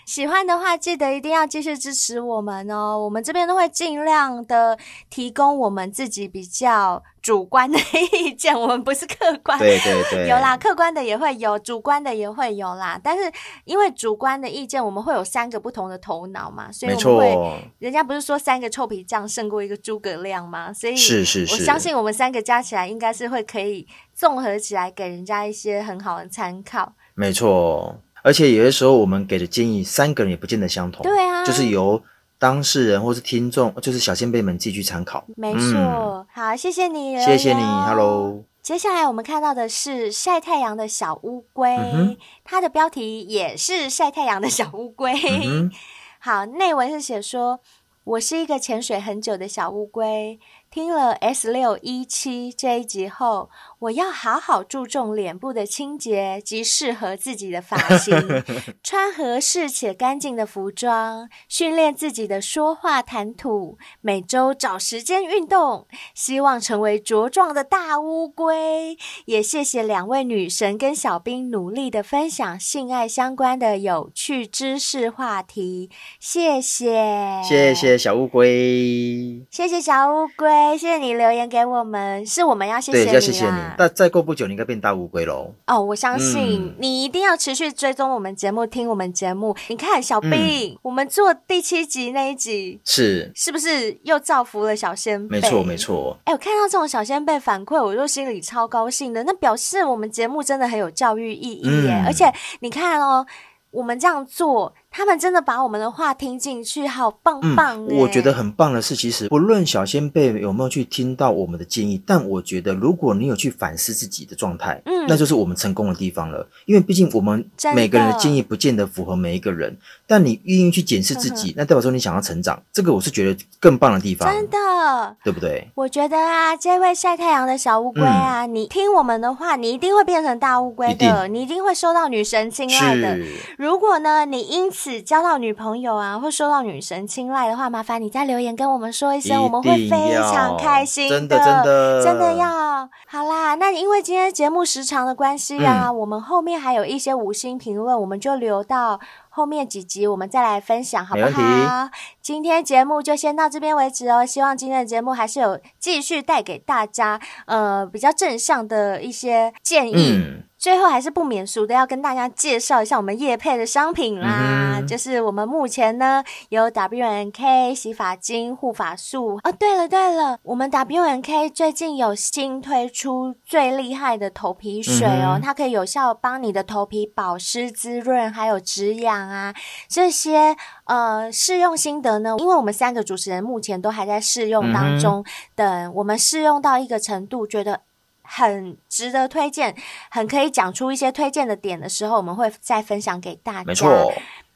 喜欢的话，记得一定要继续支持我们哦。我们这边都会尽量的提供我们自己比较主观的 意见，我们不是客观。对对对，有啦，客观的也会有，主观的也会有啦。但是因为主观的意见，我们会有三个不同的头脑嘛，所以我们会。没错。人家不是说三个臭皮匠胜过一个诸葛亮吗？所以是是是，我相信我们三个加起来应该是会可以综合起来，给人家一些很好的参考。没错。而且有些时候，我们给的建议，三个人也不见得相同。对啊，就是由当事人或是听众，就是小先辈们自己去参考。没错，嗯、好，谢谢你，谢谢你，Hello。接下来我们看到的是晒太阳的小乌龟，嗯、它的标题也是晒太阳的小乌龟。嗯、好，内文是写说，我是一个潜水很久的小乌龟。听了 S 六一七这一集后，我要好好注重脸部的清洁及适合自己的发 型，穿合适且干净的服装，训练自己的说话谈吐，每周找时间运动，希望成为茁壮的大乌龟。也谢谢两位女神跟小兵努力的分享性爱相关的有趣知识话题，谢谢，谢谢小乌龟，谢谢小乌龟。谢谢你留言给我们，是我们要谢谢你啊！对，要谢谢你。但再过不久，你应该变大乌龟喽。哦，我相信、嗯、你一定要持续追踪我们节目，听我们节目。你看，小兵，嗯、我们做第七集那一集，是是不是又造福了小仙贝？没错，没错。哎，我看到这种小仙贝反馈，我就心里超高兴的。那表示我们节目真的很有教育意义耶！嗯、而且你看哦，我们这样做。他们真的把我们的话听进去，好棒棒、欸！嗯，我觉得很棒的是，其实不论小仙贝有没有去听到我们的建议，但我觉得如果你有去反思自己的状态，嗯，那就是我们成功的地方了。因为毕竟我们每个人的建议不见得符合每一个人，但你愿意去检视自己，呵呵那代表说你想要成长，这个我是觉得更棒的地方，真的，对不对？我觉得啊，这位晒太阳的小乌龟啊，嗯、你听我们的话，你一定会变成大乌龟的，一你一定会受到女神青睐的。是如果呢，你因此交到女朋友啊，会受到女神青睐的话，麻烦你在留言跟我们说一声，我们会非常开心的，真的真的真的要好啦。那因为今天节目时长的关系啊，嗯、我们后面还有一些五星评论，我们就留到后面几集我们再来分享，好不好？今天节目就先到这边为止哦。希望今天的节目还是有继续带给大家呃比较正向的一些建议。嗯最后还是不免俗的，要跟大家介绍一下我们叶配的商品啦，嗯、就是我们目前呢有 W N K 洗发精、护发素哦。对了对了，我们 W N K 最近有新推出最厉害的头皮水哦，嗯、它可以有效帮你的头皮保湿滋润，还有止痒啊这些呃试用心得呢。因为我们三个主持人目前都还在试用当中，嗯、等我们试用到一个程度，觉得。很值得推荐，很可以讲出一些推荐的点的时候，我们会再分享给大家。没错，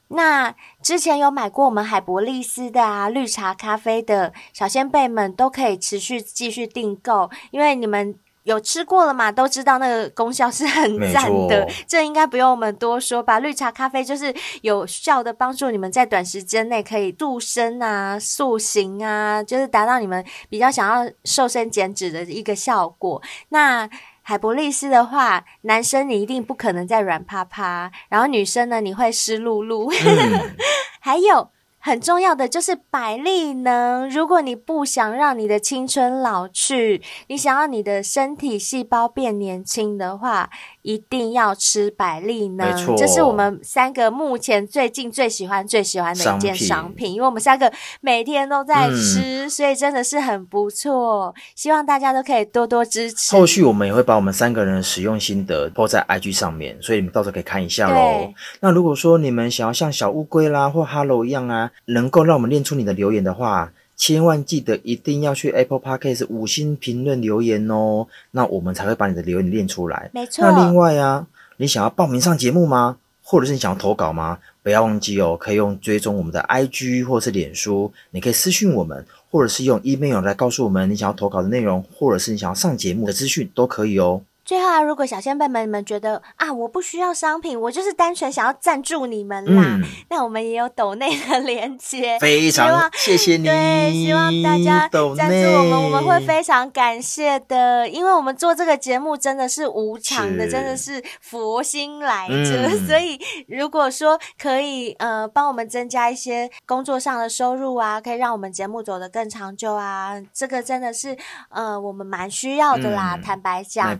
那之前有买过我们海博利斯的啊绿茶咖啡的小仙贝们都可以持续继续订购，因为你们。有吃过了嘛？都知道那个功效是很赞的，错这应该不用我们多说吧？绿茶咖啡就是有效的帮助你们在短时间内可以塑身啊、塑形啊，就是达到你们比较想要瘦身减脂的一个效果。那海博利斯的话，男生你一定不可能再软趴趴，然后女生呢，你会湿漉漉，嗯、还有。很重要的就是百利能。如果你不想让你的青春老去，你想要你的身体细胞变年轻的话，一定要吃百利能。没错，这是我们三个目前最近最喜欢最喜欢的一件商品，商品，因为我们三个每天都在吃，嗯、所以真的是很不错。希望大家都可以多多支持。后续我们也会把我们三个人的使用心得 po 在 IG 上面，所以你们到时候可以看一下喽。那如果说你们想要像小乌龟啦或 Hello 一样啊。能够让我们念出你的留言的话，千万记得一定要去 Apple Podcast 五星评论留言哦，那我们才会把你的留言念出来。没错。那另外啊，你想要报名上节目吗？或者是你想要投稿吗？不要忘记哦，可以用追踪我们的 IG 或是脸书，你可以私讯我们，或者是用 email 来告诉我们你想要投稿的内容，或者是你想要上节目的资讯都可以哦。最后啊，如果小仙贝们你们觉得啊，我不需要商品，我就是单纯想要赞助你们啦，嗯、那我们也有抖内的连接，非常谢谢你。对，希望大家赞助我们，我们会非常感谢的，因为我们做这个节目真的是无偿的，真的是佛心来着，嗯、所以如果说可以呃帮我们增加一些工作上的收入啊，可以让我们节目走得更长久啊，这个真的是呃我们蛮需要的啦，嗯、坦白讲。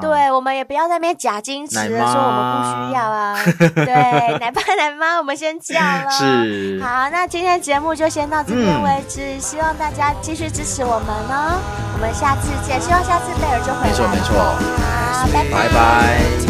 对，我们也不要在那边假矜持的说我们不需要啊。对，奶爸奶妈，我们先这样了。是。好，那今天节目就先到这边为止，嗯、希望大家继续支持我们哦。我们下次见，希望下次贝尔就回来。没错没错。好，拜拜。拜拜。